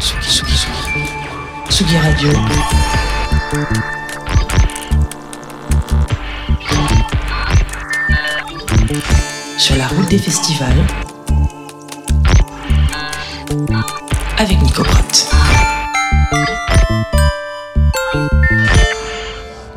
Tsugi, Tsugi, Tsugi Radio. Sur la route des festivals. Avec Nico Pratt.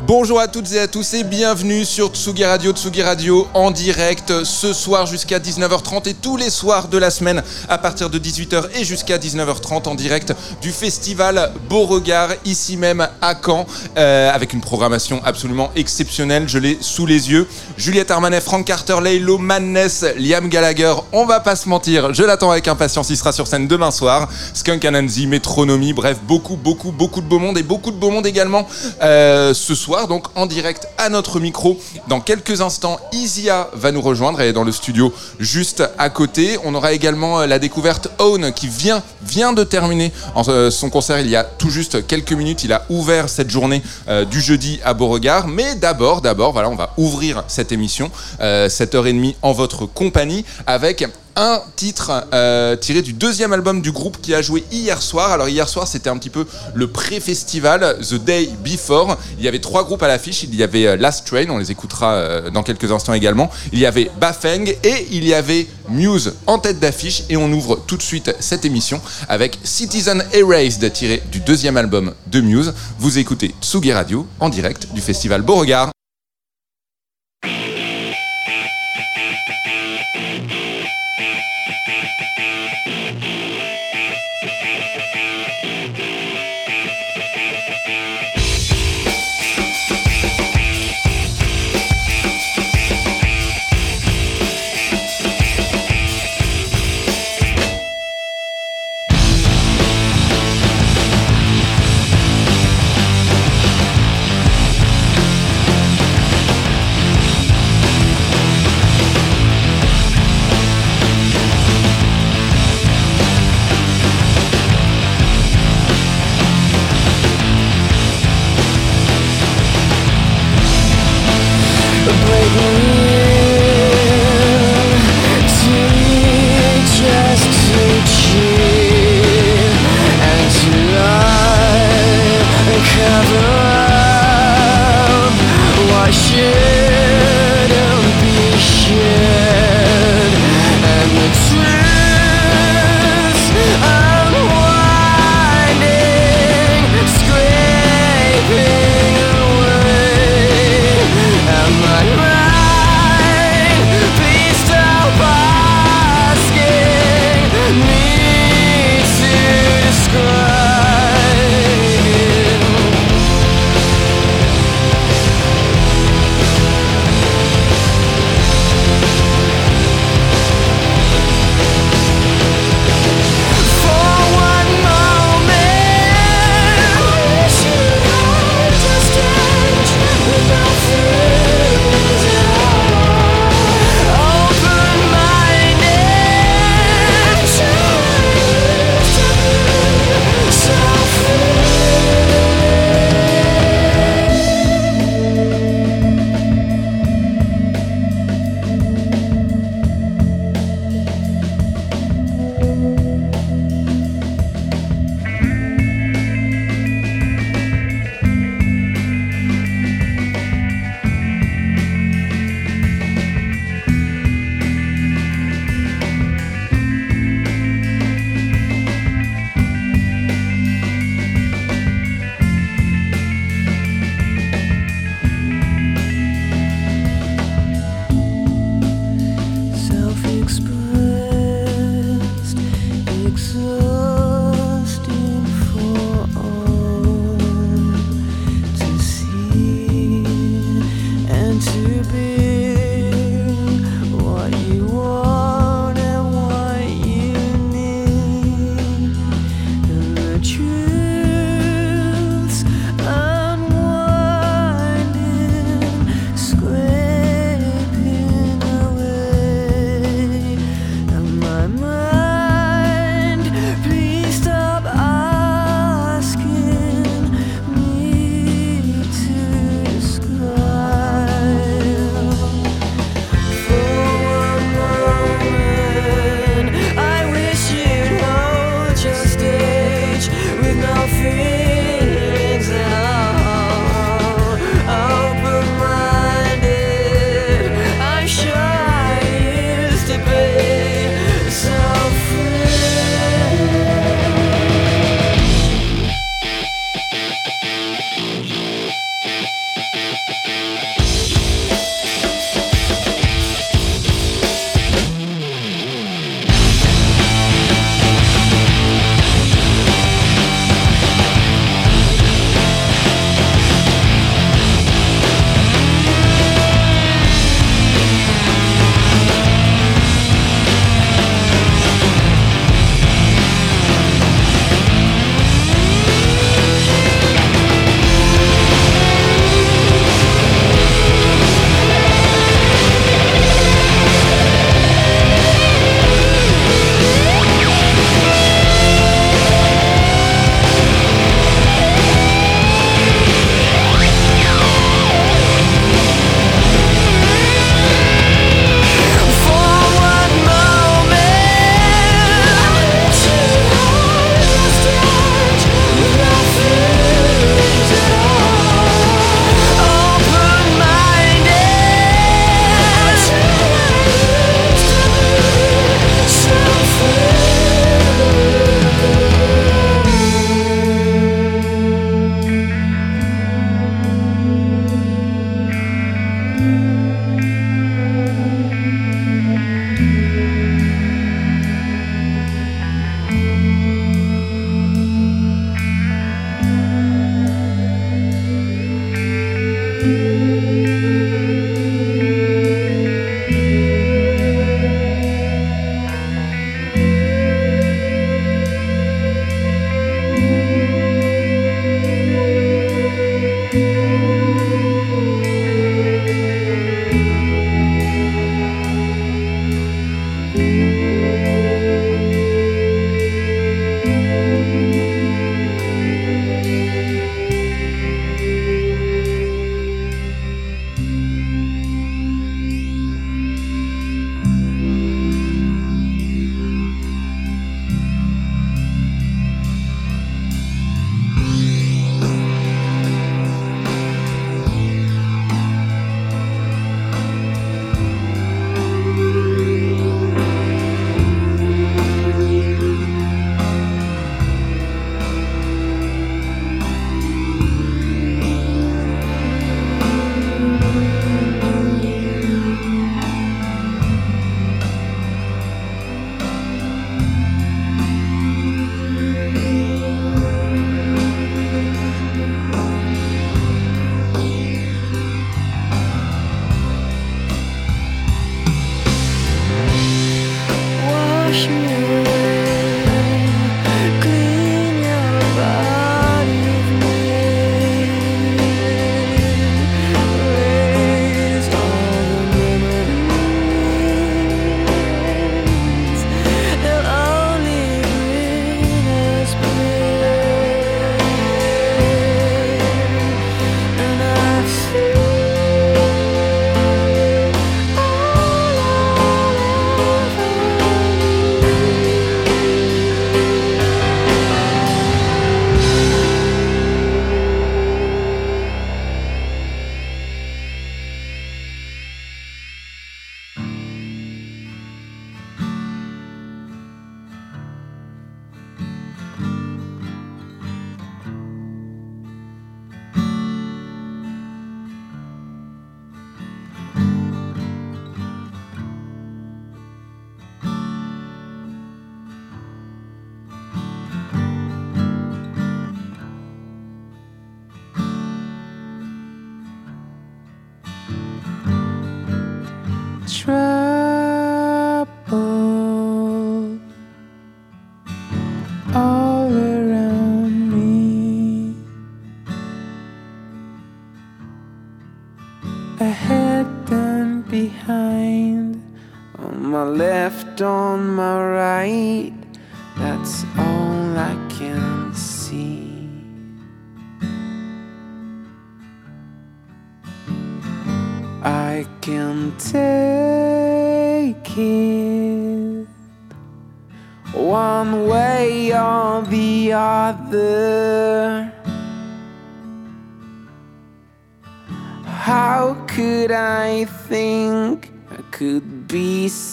Bonjour à toutes et à tous et bienvenue sur Tsugi Radio, Tsugi Radio en direct ce soir jusqu'à 19h30 et tous les soirs de la semaine à partir de 18h et jusqu'à 19h30 en direct du festival Beauregard ici même à Caen euh, avec une programmation absolument exceptionnelle, je l'ai sous les yeux. Juliette Armanet, Frank Carter, Laylo Madness, Liam Gallagher, on va pas se mentir, je l'attends avec impatience, il sera sur scène demain soir. Skunk Anansi, Metronomy, bref, beaucoup, beaucoup, beaucoup de beau monde et beaucoup de beau monde également euh, ce soir donc en direct à notre micro. Dans quelques instants, Isia va nous rejoindre, elle est dans le studio juste à côté. On aura également euh, la découverte Own qui vient, vient de terminer euh, son concert il y a tout juste quelques minutes. Il a ouvert cette journée euh, du jeudi à Beauregard. Mais d'abord, d'abord, voilà, on va ouvrir cette émission, cette heure et demie en votre compagnie avec un titre euh, tiré du deuxième album du groupe qui a joué hier soir. Alors hier soir c'était un petit peu le pré-festival, The Day Before. Il y avait trois groupes à l'affiche. Il y avait euh, Last Train, on les écoutera euh, dans quelques instants également. Il y avait Bafeng et il y avait Muse en tête d'affiche. Et on ouvre tout de suite cette émission avec Citizen Erased tiré du deuxième album de Muse. Vous écoutez Tsugi Radio en direct du festival Beauregard.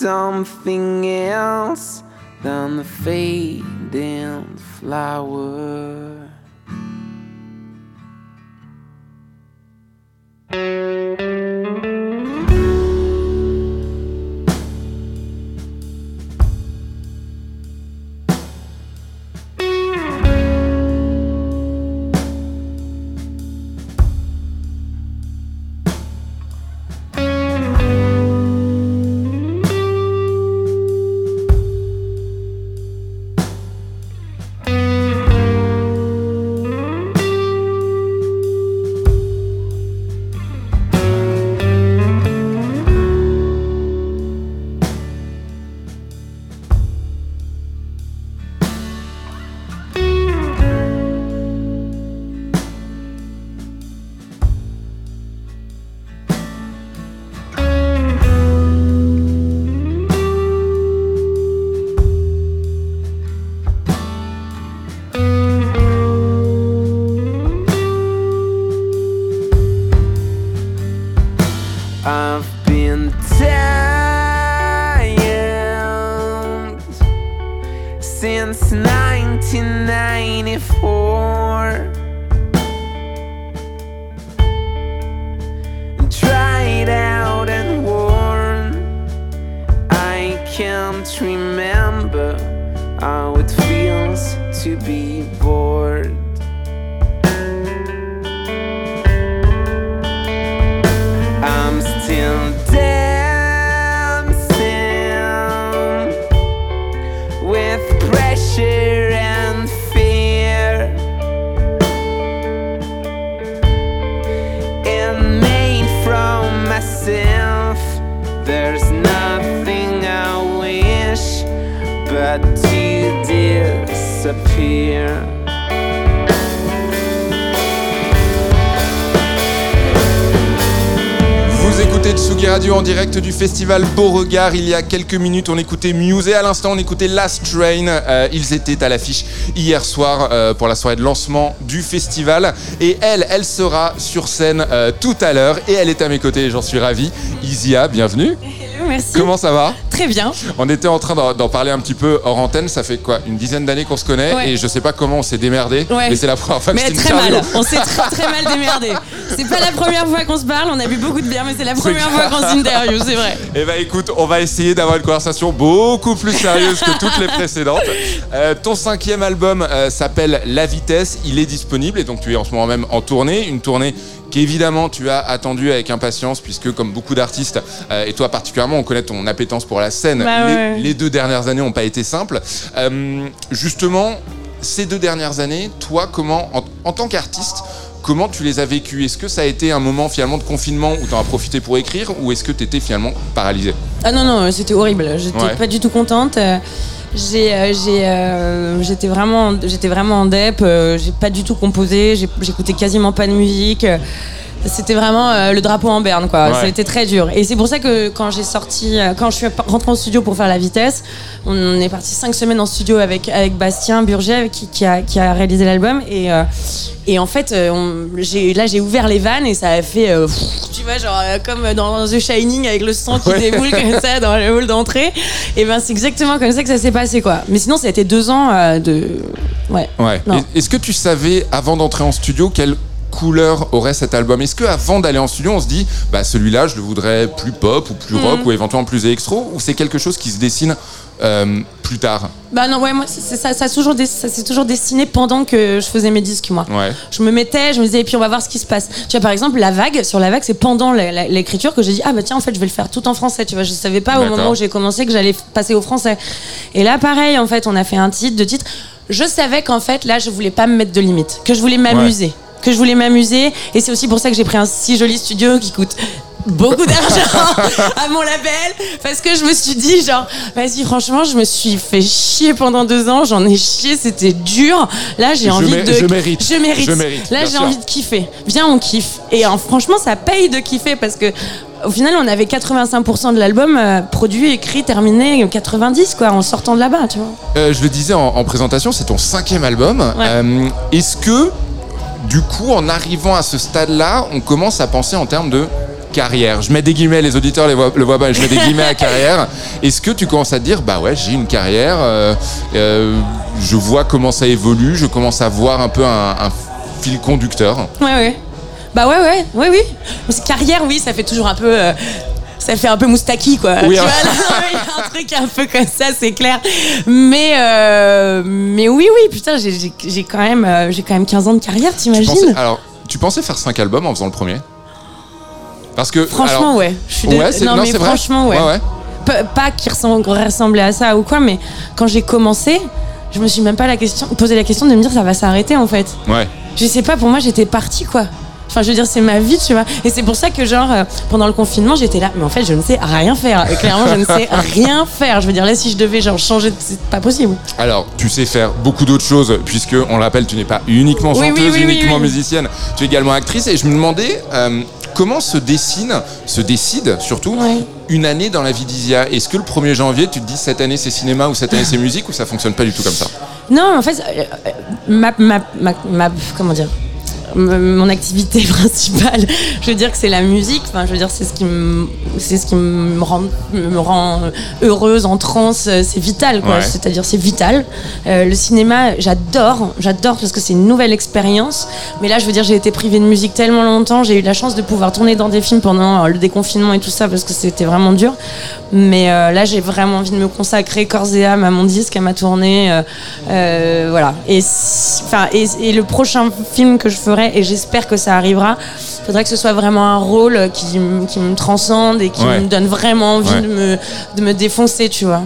Something else than the fading flower? Since 1994. Tried out and worn. I can't remember how it feels to be bored. Vous écoutez Tsugi Radio en direct du festival Beauregard. Il y a quelques minutes, on écoutait Muse et à l'instant, on écoutait Last Train. Euh, ils étaient à l'affiche hier soir euh, pour la soirée de lancement du festival. Et elle, elle sera sur scène euh, tout à l'heure et elle est à mes côtés j'en suis ravi. Isia, bienvenue. Merci. Comment ça va Très bien. On était en train d'en parler un petit peu hors antenne. Ça fait quoi Une dizaine d'années qu'on se connaît Ouais. et je sais pas comment on s'est démerdé. Ouais. Mais c'est la première fois que Mais très mal. On s'est très très mal démerdé. C'est pas la première fois qu'on se parle. On a bu beaucoup de bière, mais c'est la première fois qu'on s'interview, c'est vrai. Eh ben écoute, on va essayer d'avoir une conversation beaucoup plus sérieuse que toutes les précédentes. Euh, ton cinquième album euh, s'appelle La Vitesse, il est disponible et donc tu es en ce moment même en tournée, une tournée qu'évidemment tu as attendue avec impatience puisque comme beaucoup d'artistes, euh, et toi particulièrement, on connaît ton appétence pour la scène, Bah les, ouais. les deux dernières années n'ont pas été simples. Euh, justement, ces deux dernières années, toi comment, en, en tant qu'artiste, Comment tu les as vécues? Est-ce que ça a été un moment finalement de confinement où tu en as profité pour écrire ou est-ce que tu étais finalement paralysé Ah non, non, c'était horrible. J'étais Ouais. pas du tout contente. Euh, J'ai, euh, j'étais vraiment, j'étais vraiment en dep. euh, j'ai pas du tout composé. J'écoutais quasiment pas de musique. C'était vraiment euh, le drapeau en berne, quoi. Ouais. Été très dur. Et c'est pour ça que quand j'ai sorti, euh, quand je suis rentrée en studio pour faire la vitesse, on est parti cinq semaines en studio avec avec Bastien Burget avec qui, qui a qui a réalisé l'album et euh, et en fait, on- là j'ai ouvert les vannes et ça a fait, pff, tu vois, genre comme dans The Shining avec le sang qui Ouais. déboule comme ça dans le hall d'entrée. Et ben c'est exactement comme ça que ça s'est passé, quoi. Mais sinon, ça a été deux ans de, ouais. Ouais. Est-ce que tu savais avant d'entrer en studio quelle couleur aurait cet album Est-ce que avant d'aller en studio, on se dit bah celui-là, je le voudrais plus pop ou plus rock ou éventuellement plus électro ou c'est quelque chose qui se dessine euh, plus tard? Bah non, ouais, moi ça, toujours ça s'est toujours dessiné pendant que je faisais mes disques, moi. Ouais. Je me mettais, je me disais, et puis on va voir ce qui se passe. Tu vois, par exemple, la vague, sur la vague, c'est pendant l'écriture que j'ai dit, ah bah tiens, en fait, je vais le faire tout en français. Tu vois, je savais pas au moment où j'ai commencé que j'allais passer au français. Et là, pareil, en fait, on a fait un titre, deux titres. Je savais qu'en fait, là, je voulais pas me mettre de limite, que je voulais m'amuser. Que je voulais m'amuser. Et c'est aussi pour ça que j'ai pris un si joli studio qui coûte beaucoup d'argent à mon label. Parce que je me suis dit genre vas-y franchement je me suis fait chier pendant deux ans. J'en ai chié c'était dur. Là j'ai envie de je mérite. je mérite, Je mérite, là j'ai envie de kiffer. Viens on kiffe. Et euh, franchement ça paye de kiffer parce que au final on avait 85% de l'album euh, produit écrit terminé 90 quoi en sortant de là-bas tu vois. Euh, je le disais en, en présentation, c'est ton cinquième album. Euh, Est-ce que, du coup, en arrivant à ce stade-là, on commence à penser en termes de carrière Je mets des guillemets, les auditeurs les voient- le voient pas, je mets des guillemets à carrière. Est-ce que tu commences à te dire, bah ouais, j'ai une carrière, euh, euh, je vois comment ça évolue, je commence à voir un peu un, un fil conducteur? Ouais, ouais. Bah ouais, ouais, ouais, oui. Carrière, oui, ça fait toujours un peu. euh, ça fait un peu moustaki, quoi. Oui, tu hein. vois, là, il y a un truc un peu comme ça, c'est clair. Mais, euh, mais oui, oui, putain, j'ai- quand, même, euh, j'ai quand même 15 ans de carrière, t'imagines alors, tu pensais faire cinq albums en faisant le premier? Parce que. Franchement, alors- ouais. Je suis Ouais, c'est non, non, mais vrai. franchement, ouais. ouais, ouais. P- pas qui ressemble- ressemblait à ça ou quoi, mais quand j'ai commencé, je me suis même pas la question, posé la question de me dire ça va s'arrêter en fait. Ouais. Je sais pas, pour moi, j'étais partie, quoi. Enfin, je veux dire, c'est ma vie, tu vois. Et c'est pour ça que, genre, euh, pendant le confinement, j'étais là. Mais en fait, je ne sais rien faire. Et clairement, je ne sais rien faire. Je veux dire, là, si je devais, genre, changer, c'est pas possible. Alors, tu sais faire beaucoup d'autres choses, puisque, on le rappelle, tu n'es pas uniquement chanteuse, oui, oui, oui, uniquement musicienne, tu es également actrice. Et je me demandais euh, comment se dessine, se décide surtout, Ouais. une année dans la vie d'Isia. Est-ce que le 1er janvier, tu te dis cette année c'est cinéma ou cette année c'est musique ou ça fonctionne pas du tout comme ça? Non, en fait, euh, ma, ma, ma, ma- comment dire? Mon activité principale, je veux dire que c'est la musique. Enfin, je veux dire, c'est ce qui me, c'est ce qui me rend, me rend heureuse, en transe. euh, C'est vital, quoi. Ouais. C'est-à-dire, c'est vital. Euh, le cinéma, j'adore, j'adore parce que c'est une nouvelle expérience. Mais là, je veux dire, j'ai été privée de musique tellement longtemps. J'ai eu la chance de pouvoir tourner dans des films pendant euh, le déconfinement et tout ça parce que c'était vraiment dur. Mais euh, là, j'ai vraiment envie de me consacrer corps et âme à mon disque, à ma tournée. euh, voilà. Et, enfin, et, et le prochain film que je ferai, et j'espère que ça arrivera, faudrait que ce soit vraiment un rôle qui, qui me transcende et qui Ouais. me donne vraiment envie Ouais. de, me, de me défoncer, tu vois.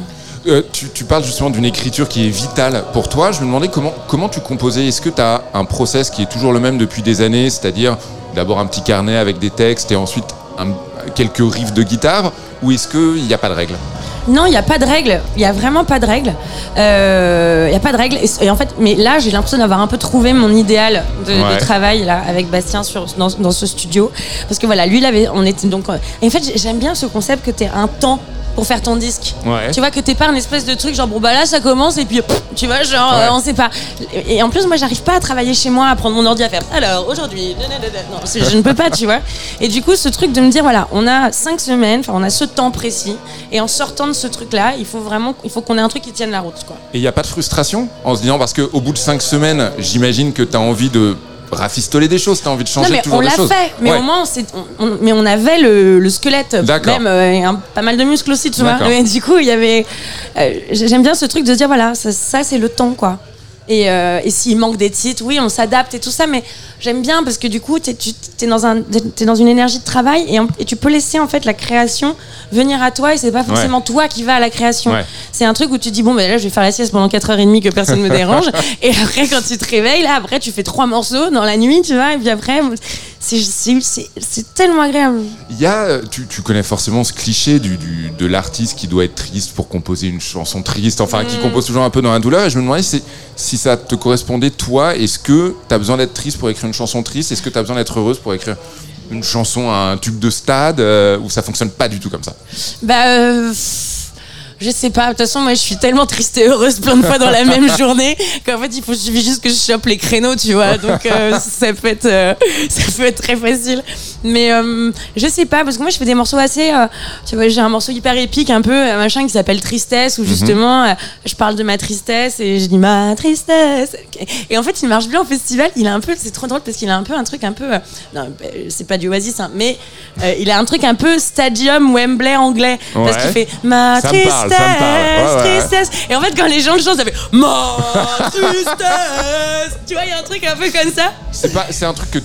Euh, tu, tu parles justement d'une écriture qui est vitale pour toi. Je me demandais comment, comment tu composais. Est-ce que tu as un process qui est toujours le même depuis des années, c'est-à-dire d'abord un petit carnet avec des textes et ensuite un- quelques riffs de guitare, ou est-ce qu'il n'y a pas de règle Non, il n'y a pas de règle. Il n'y a vraiment pas de règle. Euh, Il n'y a pas de règle. Et, et en fait, mais là, j'ai l'impression d'avoir un peu trouvé mon idéal de, travail là avec Bastien sur, dans, dans ce studio. Parce que voilà, lui, il avait, on était donc. euh, Et en fait, j'ai- j'aime bien ce concept que tu un temps pour faire ton disque. Ouais. Tu vois que t'es pas un espèce de truc genre bon bah là ça commence et puis pff, tu vois genre Ouais. euh, on sait pas. Et en plus moi j'arrive pas à travailler chez moi à prendre mon ordi à faire alors aujourd'hui non je ne peux pas tu vois. Et du coup ce truc de me dire voilà on a cinq semaines enfin on a ce temps précis et en sortant de ce truc là il faut vraiment il faut qu'on ait un truc qui tienne la route quoi. Et il n'y a pas de frustration en se disant, parce qu'au bout de cinq semaines, j'imagine que tu as envie de rafistoler des choses, tu as envie de changer Non mais toujours on l'a choses. fait, mais Ouais. au moins on mais on avait le, le squelette, même euh, un- pas mal de muscles aussi, tu vois. Mais du coup il y avait, euh, j'aime bien ce truc de se dire voilà ça, ça, c'est le temps quoi. Et, euh, et s'il manque des titres, oui, on s'adapte et tout ça, mais j'aime bien parce que du coup, tu es, dans un, t'es dans une énergie de travail et, en- et tu peux laisser en fait la création venir à toi et c'est pas forcément toi qui vas à la création. Ouais. C'est un truc où tu dis, bon, ben là, je vais faire la sieste pendant 4h30 que personne me dérange. et après, quand tu te réveilles, là, après, tu fais trois morceaux dans la nuit, tu vois, et puis après, c'est- tellement agréable. Il y a, euh, tu, tu connais forcément ce cliché du, du- de l'artiste qui doit être triste pour composer une chanson triste, enfin Mm. qui compose toujours un peu dans la douleur. Et je me demandais si, si ça te correspondait, toi, est-ce que tu as besoin d'être triste pour écrire une chanson triste? Est-ce que tu as besoin d'être heureuse pour écrire une chanson à un tube de stade euh, où ça fonctionne pas du tout comme ça? Bah, euh, je sais pas. De toute façon, moi, je suis tellement triste et heureuse plein de fois dans la même journée qu'en fait, il faut suffit juste que je chope les créneaux, tu vois. Donc, euh, ça peut être, euh, ça peut être très facile. Mais euh, je sais pas parce que moi, je fais des morceaux assez. euh, tu vois, j'ai un morceau hyper épique, un peu euh, machin qui s'appelle Tristesse, où justement, euh, je parle de ma tristesse et je dis ma tristesse. Et en fait, il marche bien au festival. Il a un peu, c'est trop drôle parce qu'il a un peu un truc un peu. euh, non, c'est pas du Oasis, hein, mais il a un truc un peu Stadium Wembley anglais parce Ouais. qu'il fait ma tristesse, parle, ça me parle. Ouais, ouais. tristesse. Et en fait, quand les gens le chantent, ça fait ma tristesse. tu vois, il y a un truc un peu comme ça. C'est pas, c'est un truc que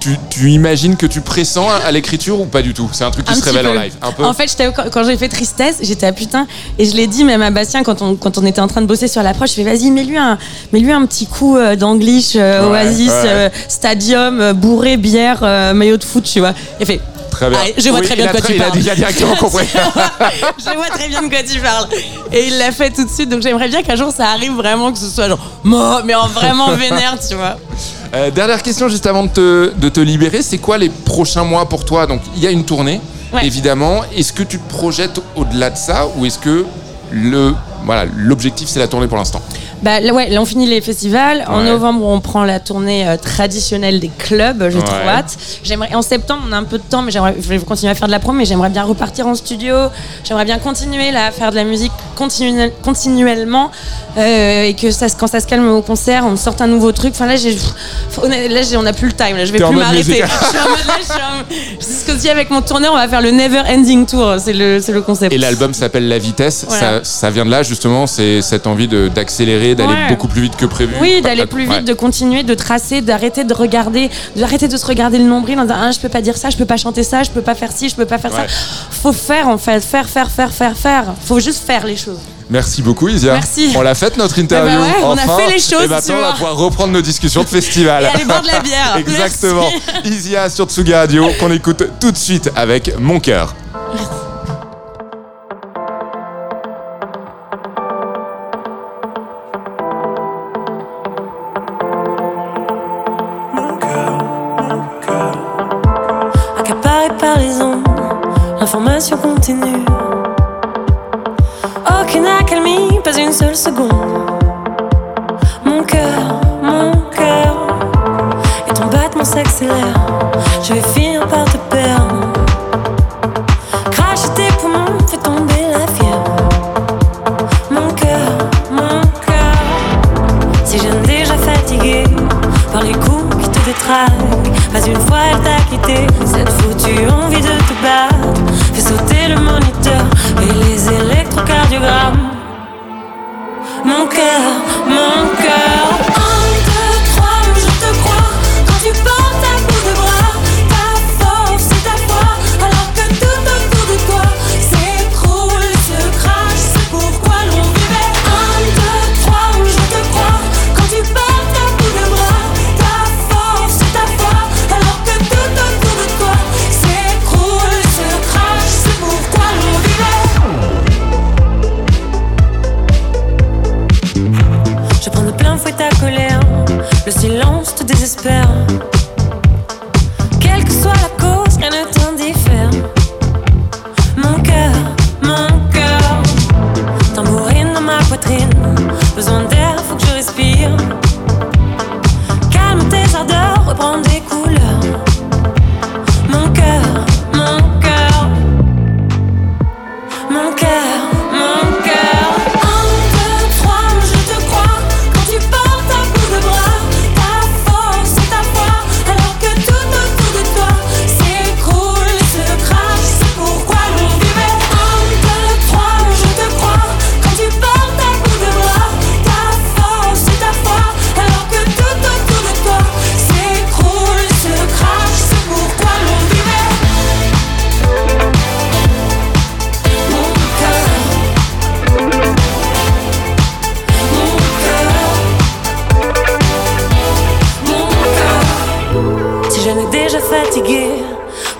tu, tu imagines que tu pressens à, l'écriture ou pas du tout? C'est un truc qui Un se révèle en live, un peu? En fait, j'étais- quand, j'ai fait Tristesse, j'étais à putain. Et je l'ai dit même à Bastien quand on, quand on était en train de bosser sur l'approche. Je fais, vas-y, mets-lui un, mets-lui un petit coup euh, d'anglish, euh, Ouais, Oasis, ouais. euh, stadium, euh, bourré, bière, euh, maillot de foot, tu vois. Il fait, Très bien. Ah, je vois Oui, très bien de quoi très- tu il a- parles. Il a directement compris. je vois très bien de quoi tu parles. Et il l'a fait tout de suite. Donc j'aimerais bien qu'un jour ça arrive vraiment que ce soit genre, mais en vraiment vénère, tu vois. Euh, dernière question juste avant de te, de te libérer, c'est quoi les prochains mois pour toi? Donc il y a une tournée, Ouais. évidemment. Est-ce que tu te projettes au-delà de ça ou est-ce que le voilà l'objectif c'est la tournée pour l'instant? Bah là, ouais, là on finit les festivals. En novembre, on prend la tournée euh, traditionnelle des clubs. J'ai trop Ouais. hâte. J'aimerais. En septembre, on a un peu de temps, mais j'aimerais. Je vais continuer à faire de la promo, mais j'aimerais bien repartir en studio. J'aimerais bien continuer là à faire de la musique continue- continuellement euh, et que ça, quand ça se calme au concert, on sorte un nouveau truc. Enfin là, j'ai. Là, j'ai- on n'a plus le time. Là, je vais T'es plus m'arrêter. musique. Je suis en mode là, je suis en- C'est ce que je dis avec mon tourneur. On va faire le Never Ending Tour. C'est le, c'est le concept. Et l'album s'appelle La Vitesse. Voilà. Ça, ça vient de là justement, c'est cette envie de- d'accélérer, d'aller Ouais. beaucoup plus vite que prévu. Oui, d'aller plus vite, Ouais. de continuer, de tracer, d'arrêter de regarder, d'arrêter de se regarder le nombril en disant ah, je peux pas dire ça, je peux pas chanter ça, je peux pas faire ci, je peux pas faire Ouais. ça. Faut faire en fait, faire, faire, faire, faire, faire. Faut juste faire les choses. Merci beaucoup Isia. Merci. On l'a faite notre interview. Eh ben ouais, on a enfin. fait les choses, Et maintenant tu on va pouvoir reprendre nos discussions de festival. Et aller boire de la bière. Exactement. Merci. Isia sur Tsugi Radio qu'on écoute tout de suite avec Mon cœur. Accaparé l'information continue. Aucune accalmie, pas une seule seconde. Mon cœur, mon cœur, et ton battement s'accélère. Je vais finir par te perdre. Cracher tes poumons, fait tomber la fièvre. Mon cœur, mon cœur, si je ne déjà fatigué par les coups qui te détraquent, pas une fois elle t'a quitté. Cette foutue envie de te battre Mon cœur, mon cœur.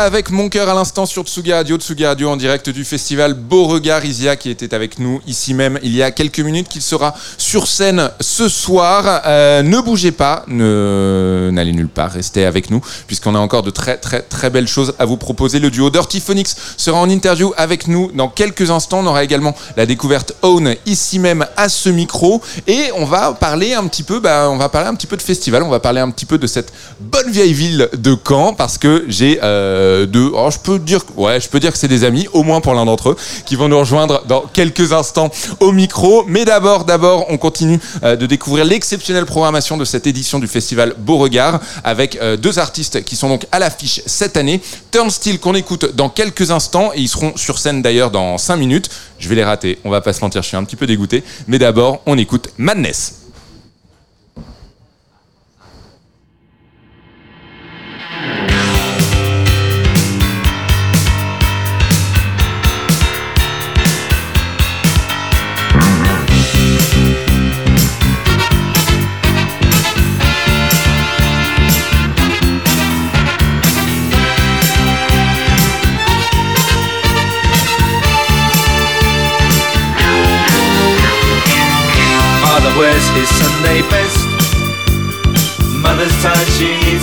Avec mon cœur à l'instant sur Tsugi Radio, Tsugi Radio en direct du festival Beauregard. Isia qui était avec nous ici même il y a quelques minutes, qu'il sera sur scène ce soir. Euh, ne bougez pas, n'allez nulle part, restez avec nous puisqu'on a encore de très très très belles choses à vous proposer. Le duo Dirty Phonics sera en interview avec nous dans quelques instants. On aura également la découverte Own ici même à ce micro et on va parler un petit peu, bah, on va parler un petit peu de festival, on va parler un petit peu de cette bonne vieille ville de Caen parce que j'ai euh, deux, oh, je peux dire, ouais, je peux dire que c'est des amis, au moins pour l'un d'entre eux, qui vont nous rejoindre dans quelques instants au micro. Mais d'abord, d'abord, on continue euh, de découvrir l'exceptionnelle programmation de cette édition du festival Beauregard avec euh, deux artistes qui sont donc à l'affiche cette année. Turnstile qu'on écoute dans quelques instants et ils seront sur scène d'ailleurs dans 5 minutes. Je vais les rater, on va pas se mentir, je suis un petit peu dégoûté. Mais d'abord, on écoute Madness.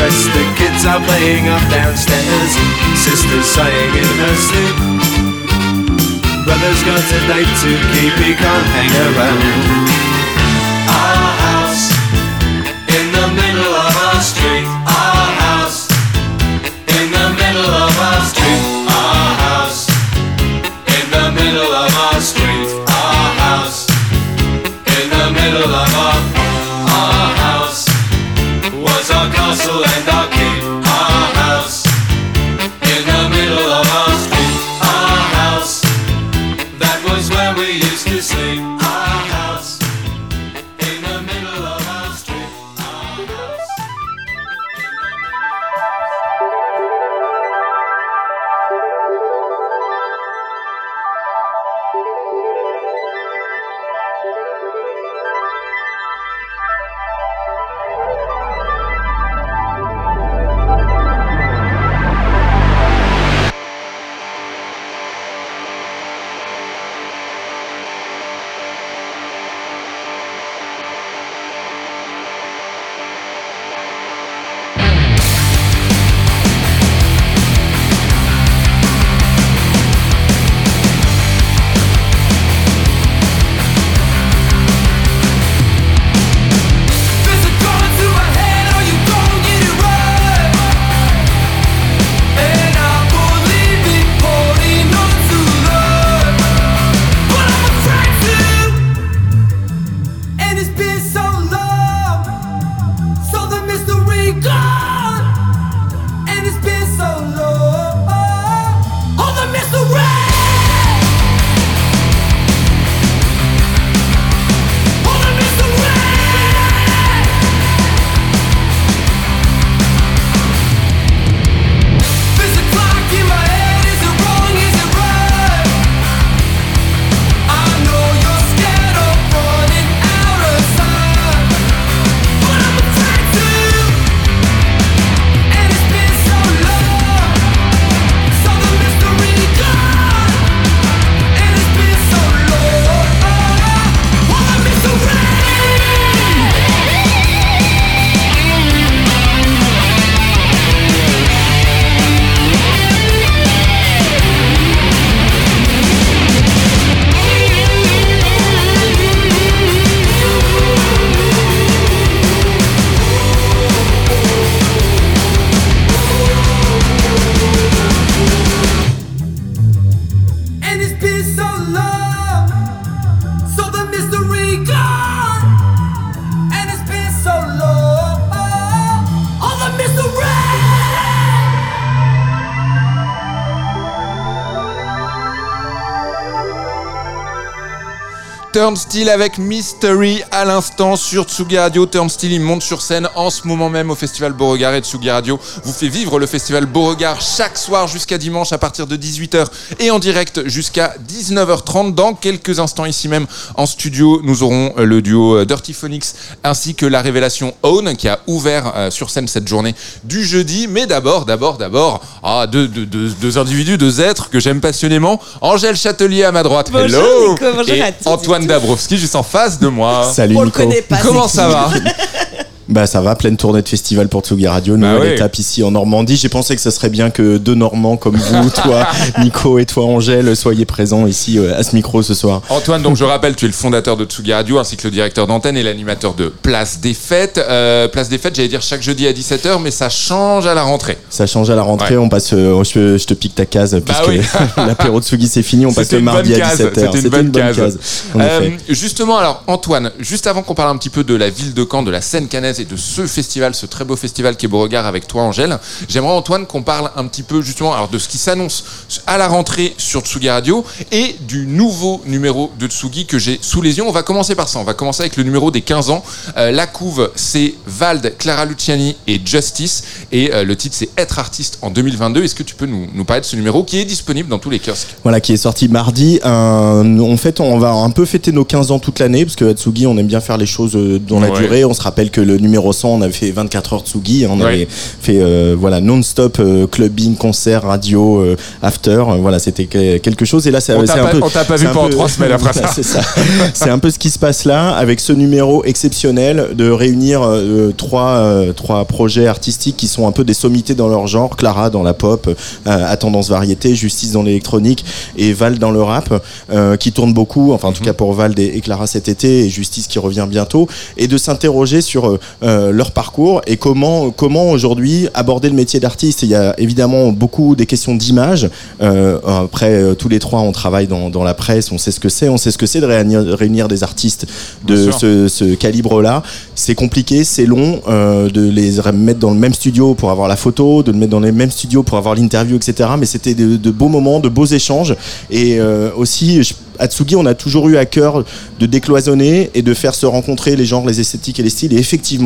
Rest. The kids are playing up downstairs. Sister's sighing in her sleep. Brother's got a date to keep, he can't hang around. Turnstile avec Mystery à l'instant sur Tsugi Radio. Turnstile, il monte sur scène en ce moment même au Festival Beauregard et Tsugi Radio vous fait vivre le Festival Beauregard chaque soir jusqu'à dimanche à partir de 18h et en direct jusqu'à 19h30. Dans quelques instants ici même en studio, nous aurons euh, le duo euh, Dirty Phonics ainsi que la révélation Own qui a ouvert euh, sur scène cette journée du jeudi. Mais d'abord, d'abord, d'abord, ah, deux, deux- deux- deux individus, deux êtres que j'aime passionnément. Angèle Châtelier à ma droite. Bonjour, Hello. Nico, bonjour et à toutes et Antoine tous. Dabrowski juste en face de moi. Salut On le Nico. connaît pas. Comment ça va Bah ça va, pleine tournée de festival pour Tsugi Radio, Bah nouvelle oui. étape ici en Normandie. J'ai pensé que ce serait bien que deux Normands comme vous, toi Nico et toi Angèle, soyez présents ici euh, à ce micro ce soir. Antoine, donc je rappelle, tu es le fondateur de Tsugi Radio ainsi que le directeur d'antenne et l'animateur de Place des Fêtes. Euh, Place des Fêtes, j'allais dire chaque jeudi à 17h, mais ça change à la rentrée. Ça change à la rentrée, Ouais. on passe, euh, je, je te pique ta case puisque oui. l'apéro Tsugi c'est fini, on passe le mardi à case, 17h. C'était une bonne case. Euh, justement, alors Antoine, juste avant qu'on parle un petit peu de la ville de Caen, de la scène canaise et de ce festival, ce très beau festival qui est Beauregard avec toi Angèle, j'aimerais Antoine qu'on parle un petit peu justement alors de ce qui s'annonce à la rentrée sur Tsugi Radio et du nouveau numéro de Tsugi que j'ai sous les yeux. On va commencer par ça, on va commencer avec le numéro des 15 ans. Euh, la couve, c'est Vald, Clara Luciani et Justice et euh, le titre c'est Être artiste en 2022. Est-ce que tu peux nous, nous parler de ce numéro qui est disponible dans tous les kiosques? Voilà, qui est sorti mardi. En fait, on va un peu fêter nos 15 ans toute l'année, parce que à Tsugi, on aime bien faire les choses euh, dans la durée. On se rappelle que le numéro 100, on avait fait 24 heures Tsugi. On Ouais. avait fait euh, voilà non-stop euh, clubbing, concert, radio, euh, after. Voilà, c'était que- quelque chose. Et là, c'est On un pas- peu. on t'a pas vu pendant trois semaines après ça. C'est ça. C'est un peu ce qui se passe là, avec ce numéro exceptionnel de réunir trois, trois projets artistiques qui sont un peu des sommités dans leur genre. Clara dans la pop, à tendance variété, Justice dans l'électronique et Val dans le rap, qui tournent beaucoup, enfin en tout cas pour Val et, et Clara cet été, et Justice qui revient bientôt, et de s'interroger sur euh, leur parcours et comment, comment aujourd'hui aborder le métier d'artiste. Il y a évidemment beaucoup des questions d'image. Euh, après, euh, tous les trois, on travaille dans, dans la presse, on sait ce que c'est, on sait ce que c'est de réunir, réunir des artistes de ce, ce calibre-là. C'est compliqué, c'est long euh, de les mettre dans le même studio pour avoir la photo, de le mettre dans les mêmes studios pour avoir l'interview, etc. Mais c'était de, de beaux moments, de beaux échanges. Et aussi, je- à Tsugi, on a toujours eu à cœur de décloisonner et de faire se rencontrer les genres, les esthétiques et les styles. Et effectivement,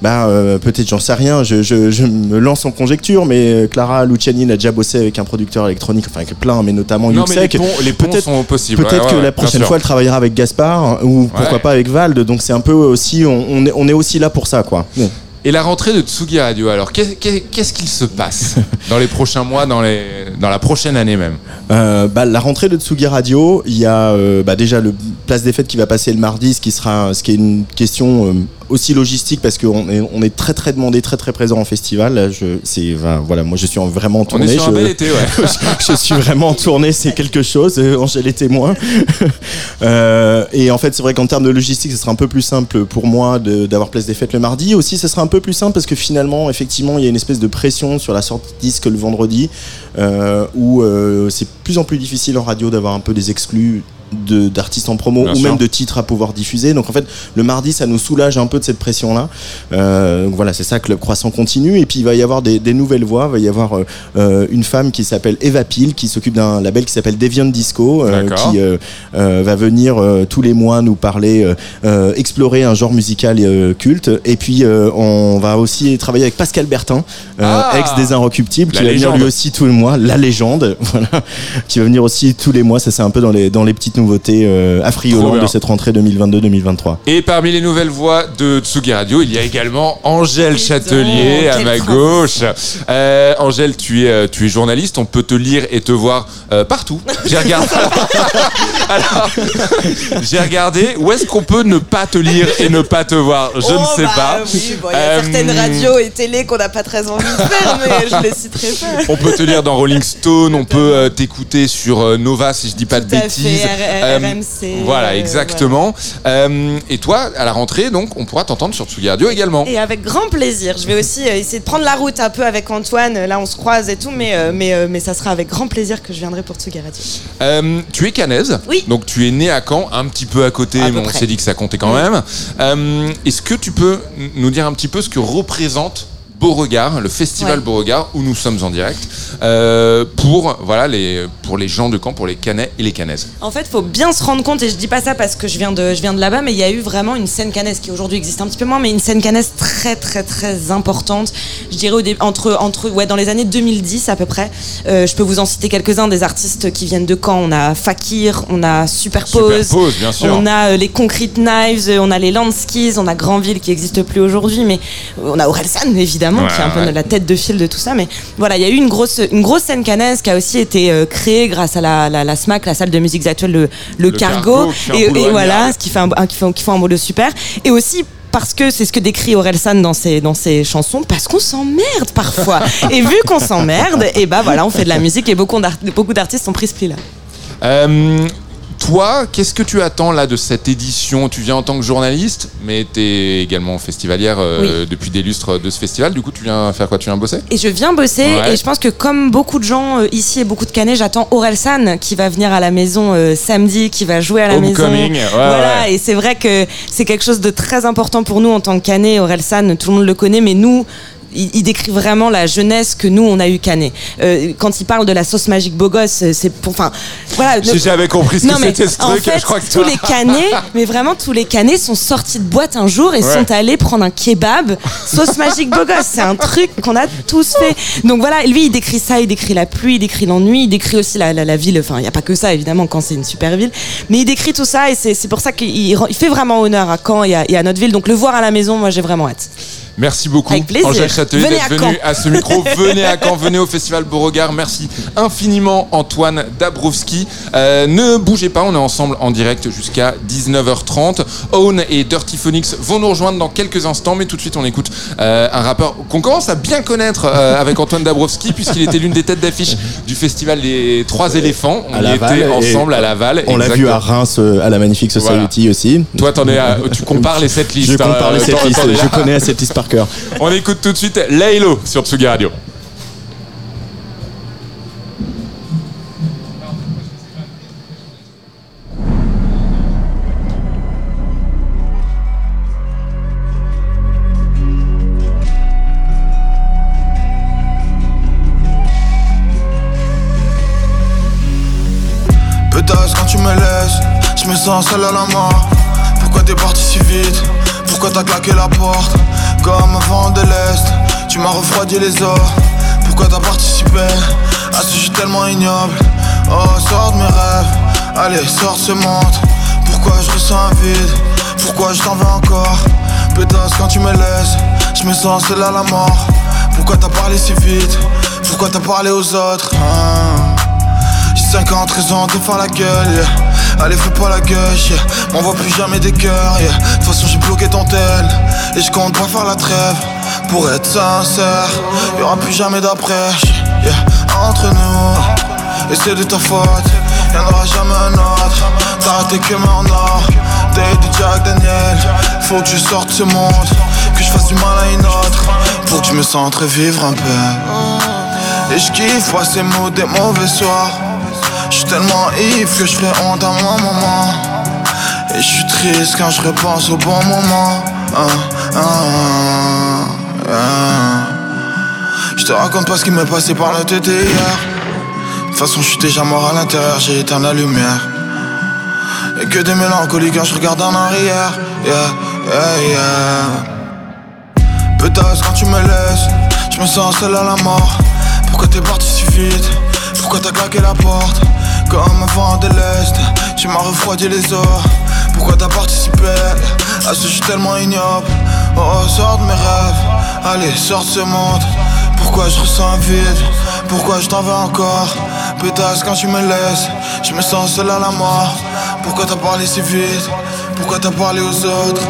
bah, euh, peut-être j'en sais rien, je, je- je me lance en conjecture, mais euh, Clara Luciani a déjà bossé avec un producteur électronique, enfin avec plein, mais notamment Non, mais les Yuxek. ponts, les ponts Peut-être- sont possibles. Peut-être Ouais, que ouais, la prochaine fois, elle travaillera avec Gaspard ou pourquoi pas avec Vald. Donc c'est un peu aussi, on, on est, on est aussi là pour ça, quoi. Bon. Et la rentrée de Tsugi Radio, alors qu'est- qu'est- qu'est-ce qu'il se passe dans les prochains mois, dans, les, dans la prochaine année même? Euh, bah, la rentrée de Tsugi Radio, il y a euh, bah, déjà le Place des Fêtes qui va passer le mardi, ce qui sera, ce qui est une question euh, aussi logistique parce qu'on est, on est très très demandé, très très présent en festival. Là, je, c'est, voilà, moi je suis en- vraiment en On tournée. est sur un je- bel été, ouais. je suis vraiment en tournée, c'est quelque chose. euh, Angèle est témoin. Euh, et en fait, c'est vrai qu'en termes de logistique, ce sera un peu plus simple pour moi de- d'avoir place des fêtes le mardi. Aussi, ce sera un peu plus simple parce que finalement, effectivement, il y a une espèce de pression sur la sortie de disque le vendredi, euh, où euh, c'est de plus en plus difficile en radio d'avoir un peu des exclus d'artistes en promo Bien ou sûr. même de titres à pouvoir diffuser. Donc en fait, le mardi, ça nous soulage un peu de cette pression-là. Euh, donc voilà, c'est ça, Club Croissant continue. Et puis il va y avoir des, des nouvelles voix. Il va y avoir euh, euh, une femme qui s'appelle Eva Peel, qui s'occupe d'un label qui s'appelle Deviant Disco, euh, qui va venir tous les mois nous parler, explorer un genre musical culte. Et puis on va aussi travailler avec Pascal Bertin, Ah ex des Inrecuptibles, qui va venir légende. lui aussi tous les mois, la légende, voilà, qui va venir aussi tous les mois. Ça c'est un peu dans les dans les petites nouveautés euh, de cette rentrée 2022-2023. Et parmi les nouvelles voix de Tsugi Radio, il y a également Angèle Châtelier à ma gauche. Euh, Angèle, tu es, euh, tu es journaliste, on peut te lire et te voir euh, partout. J'ai regardé. Alors, j'ai regardé. Où est-ce qu'on peut ne pas te lire et ne pas te voir? Je ne Oh, sais bah pas. Oui, bon, il y a Euh, certaines radios et télé qu'on n'a pas très envie de faire, mais je les citerai pas. On peut te lire dans Rolling Stone, on peut euh, t'écouter sur euh, Nova si je dis pas de Tout bêtises. RMC, Voilà, euh, exactement. Euh, et toi, à la rentrée, donc, on pourra t'entendre sur Tsugi Radio également. Et avec grand plaisir. Je vais aussi euh, essayer de prendre la route un peu avec Antoine. Là, on se croise et tout, mais, euh, mais, euh, mais ça sera avec grand plaisir que je viendrai pour Tsugi Radio. Euh, tu es canaise, Oui. donc tu es né à Caen, un petit peu à côté, À mais on s'est dit que ça comptait quand même. Euh, Est-ce que tu peux nous dire un petit peu ce que représente Beauregard, le festival Ouais. Beauregard, où nous sommes en direct, euh, pour, voilà, les, pour pour les gens de Caen, pour les Canais et les Canaises En fait, faut bien se rendre compte, et je dis pas ça parce que je viens de, je viens de là-bas, mais il y a eu vraiment une scène canaise qui aujourd'hui existe un petit peu moins, mais une scène canaise très, très, très importante. Je dirais au dé- entre, entre, ouais, dans les années 2010 à peu près. Euh, je peux vous en citer quelques-uns des artistes qui viennent de Caen. On a Fakir, on a Superpose. Superpose, bien sûr. On a euh, les Concrete Knives, on a les Landskis, on a Grandville qui n'existe plus aujourd'hui, mais on a Orelsan évidemment, Ouais, qui est un peu ouais. la tête de file de tout ça. Mais voilà, il y a eu une grosse, une grosse scène canaise qui a aussi été euh, créée grâce à la, la, la SMAC, la salle de musique actuelle, le, le, Cargo, et, voilà, ce qui fait un, un- qui fait, qui fait un boulot super. Et aussi parce que c'est ce que décrit Orelsan dans ses, dans ses chansons, parce qu'on s'emmerde parfois. et vu qu'on s'emmerde, et bah voilà, on fait de la musique et beaucoup d'art- beaucoup d'artistes ont pris ce pli-là. Euh, toi, qu'est-ce que tu attends là de cette édition? Tu viens en tant que journaliste, mais tu es également festivalière euh, depuis des lustres de ce festival. Du coup, tu viens faire quoi? Tu viens bosser? Et je viens bosser Ouais. et je pense que comme beaucoup de gens euh, ici et beaucoup de Canets, j'attends Orelsan qui va venir à la maison euh, samedi, qui va jouer à la Homecoming, maison. ouais, voilà, ouais. et c'est vrai que c'est quelque chose de très important pour nous en tant que Canets. Orelsan, tout le monde le connaît, mais nous. Il, il décrit vraiment la jeunesse que nous on a eu Canet. Euh, quand il parle de la sauce magique beau gosse, c'est pour, enfin, voilà. Si le- j'avais compris ce que non, mais c'était ce en truc, fait, je crois que tous les canets, mais vraiment tous les canets sont sortis de boîte un jour et Ouais. sont allés prendre un kebab sauce magique beau gosse. C'est un truc qu'on a tous fait. Donc voilà, lui il décrit ça, il décrit la pluie, il décrit l'ennui, il décrit aussi la, la, la ville. Enfin, il n'y a pas que ça évidemment quand c'est une super ville, mais il décrit tout ça et c'est pour ça qu'il fait vraiment honneur à Caen et à, et à notre ville. Donc le voir à la maison, moi j'ai vraiment hâte. Merci beaucoup, Avec plaisir. Angèle Châtelier, d'être à venu Caen. à ce micro. venez à Caen, venez au Festival Beauregard. Merci infiniment, Antoine Dabrowski. Euh, ne bougez pas, on est ensemble en direct jusqu'à 19h30. Own et Dirty Phoenix vont nous rejoindre dans quelques instants, mais tout de suite, on écoute euh, un rappeur qu'on commence à bien connaître euh, avec Antoine Dabrowski, puisqu'il était l'une des têtes d'affiche du Festival des Trois éléphants. On À y était ensemble à Laval. On l'a vu à Reims euh, à la Magnifique Society aussi. Toi, t'en es à- tu compares les sept listes. Je compare hein, les sept listes, je connais cette liste On écoute tout de suite Laylo sur Tsugi Radio. Pétasse quand tu me laisses, je me sens seul à la mort. Pourquoi t'es parti si vite? Pourquoi t'as claqué la porte? Tu m'as refroidi les os. Pourquoi t'as participé à ce jeu tellement ignoble? Oh, sors de mes rêves, allez, sors de ce monde. Pourquoi je ressens un vide? Pourquoi je t'en veux encore? Pétasse quand tu me laisses, je me sens seul à la mort. Pourquoi t'as parlé si vite? Pourquoi t'as parlé aux autres? Hein j'ai 50 raisons de faire la gueule, yeah. Allez, fais pas la gueule, yeah. M'envoie plus jamais des cœurs, yeah. De toute façon, j'ai bloqué ton tel. Et je compte pas faire la trêve. Pour être sincère, y'aura plus jamais d'après. Entre nous, et c'est de ta faute. Y'en aura jamais un autre. T'as raté que en or. T'es de Jack Daniel. Faut que je sorte ce monde. Que je fasse du mal à une autre. Pour que je me sente revivre un peu. Et je kiffe passer mots des mauvais soirs. Je suis tellement ivre que je ferai honte à ma maman. Et je suis triste quand je repense au bon moment. Hein, hein, hein. Je te raconte pas ce qui m'est passé par la tête hier. De toute façon, je suis déjà mort à l'intérieur, j'ai éteint la lumière. Et que des mélancolies quand je regarde en arrière. Yeah, yeah, yeah. Quand tu me laisses, je me sens seul à la mort. Pourquoi t'es parti si vite? Pourquoi t'as claqué la porte? Comme un vent de l'Est, tu m'as refroidi les os. Pourquoi t'as participé? À ce jeu tellement ignoble Oh, sors de mes rêves, allez, sors de ce monde. Pourquoi je ressens vide? Pourquoi je t'en veux encore? Pétasse quand tu me laisses, je me sens seul à la mort. Pourquoi t'as parlé si vite? Pourquoi t'as parlé aux autres?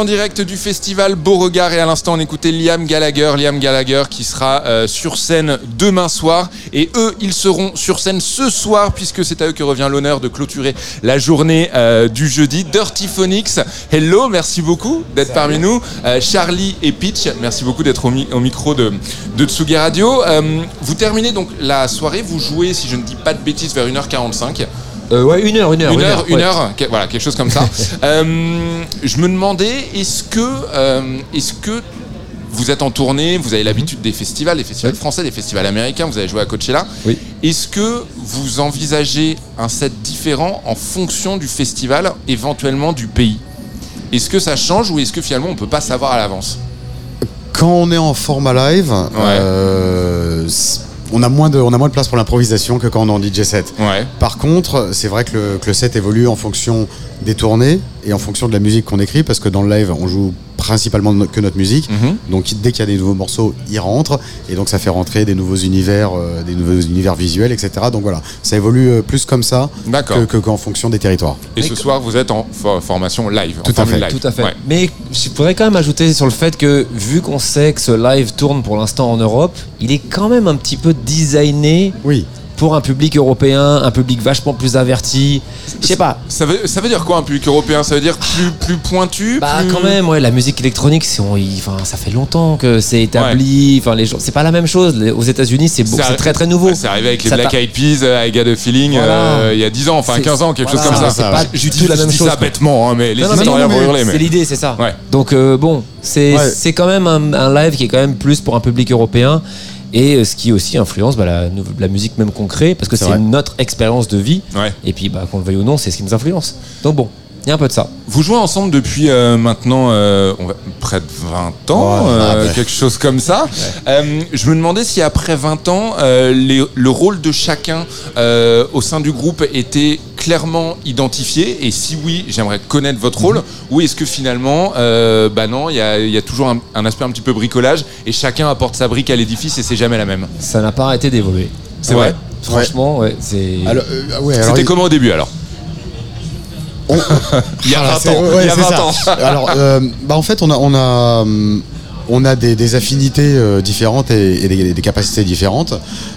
En direct du festival Beauregard et à l'instant on écoutait Liam Gallagher, Liam Gallagher qui sera euh, sur scène demain soir et eux ils seront sur scène ce soir puisque c'est à eux que revient l'honneur de clôturer la journée euh, du jeudi. Dirty Phonics, hello, merci beaucoup d'être parmi nous. Euh, Charlie et Pitch, merci beaucoup d'être au, mi- au micro de, de Tsugi Radio. Vous terminez donc la soirée, vous jouez si je ne dis pas de bêtises vers 1h45. Euh, ouais, une heure, une heure. Une heure, une ouais. heure, que- voilà, quelque chose comme ça. Euh, je me demandais, est-ce que, euh, est-ce que vous êtes en tournée, vous avez l'habitude des festivals, des festivals français, des festivals américains, vous avez joué à Coachella. Oui. Est-ce que vous envisagez un set différent en fonction du festival, éventuellement du pays? Est-ce que ça change ou est-ce que finalement on peut pas savoir à l'avance? Quand on est en format live, euh, c- on, a moins de, on a moins de place pour l'improvisation que quand on est en DJ set. Ouais. Par contre, c'est vrai que le, que le set évolue en fonction des tournées et en fonction de la musique qu'on écrit, parce que dans le live, on joue principalement no- que notre musique. Mhm. Donc dès qu'il y a des nouveaux morceaux, ils rentrent et donc ça fait rentrer des nouveaux univers, euh, des nouveaux univers visuels, etc. Donc voilà, ça évolue euh, plus comme ça D'accord. que, que- qu'en fonction des territoires. Et ce soir, vous êtes en fo- formation live. en Tout à fait, live. Tout à fait. Ouais. Mais je pourrais quand même ajouter sur le fait que, vu qu'on sait que ce live tourne pour l'instant en Europe, il est quand même un petit peu designé Oui. Pour un public européen, un public vachement plus averti. Je sais pas. Ça veut, ça veut dire quoi un public européen? Ça veut dire plus, plus pointu Bah plus- quand même, ouais, la musique électronique, on- ça fait longtemps que c'est établi. Enfin, les gens, c'est pas la même chose. Aux États-Unis, c'est, très très nouveau. C'est arrivé avec les Ça Black Eyed Peas, euh, I Got a Feeling, Voilà. euh, il y a 10 ans, enfin C'est- 15 ans, quelque voilà, chose comme ça. c'est pas je du tout la je même dis chose, ça quoi. bêtement, hein, mais les Non, non, mais historiens non, vont mais hurler. mais- C'est l'idée, c'est ça. Ouais. Donc euh, bon, c'est Ouais. c'est quand même un, un live qui est quand même plus pour un public européen et euh, ce qui aussi influence bah, la, musique même qu'on crée parce que C'est notre expérience de vie Ouais. et puis bah, qu'on le veuille ou non, c'est ce qui nous influence. Donc bon, il y a un peu de ça. Vous jouez ensemble depuis euh, maintenant euh, on va- près de 20 ans, Ouais, euh, ah ouais. quelque chose comme ça. Je me demandais si après 20 ans, les- le rôle de chacun au sein du groupe était clairement identifié et si oui, j'aimerais connaître votre rôle ou est-ce que finalement, euh, bah non, il y y a toujours un, un aspect un petit peu bricolage et chacun apporte sa brique à l'édifice et c'est jamais la même. Ça n'a pas arrêté d'évoluer. C'est Ouais. vrai Franchement, ouais, c'est. Euh, ouais, alors, C'était il- comment au début alors? On- Il y a Voilà, 20 c'est- ans. ouais, il y a c'est 20 ça. ans. Alors, euh, bah en fait, on a, on a, hum, on a des, des affinités euh, différentes et, et des, des capacités différentes.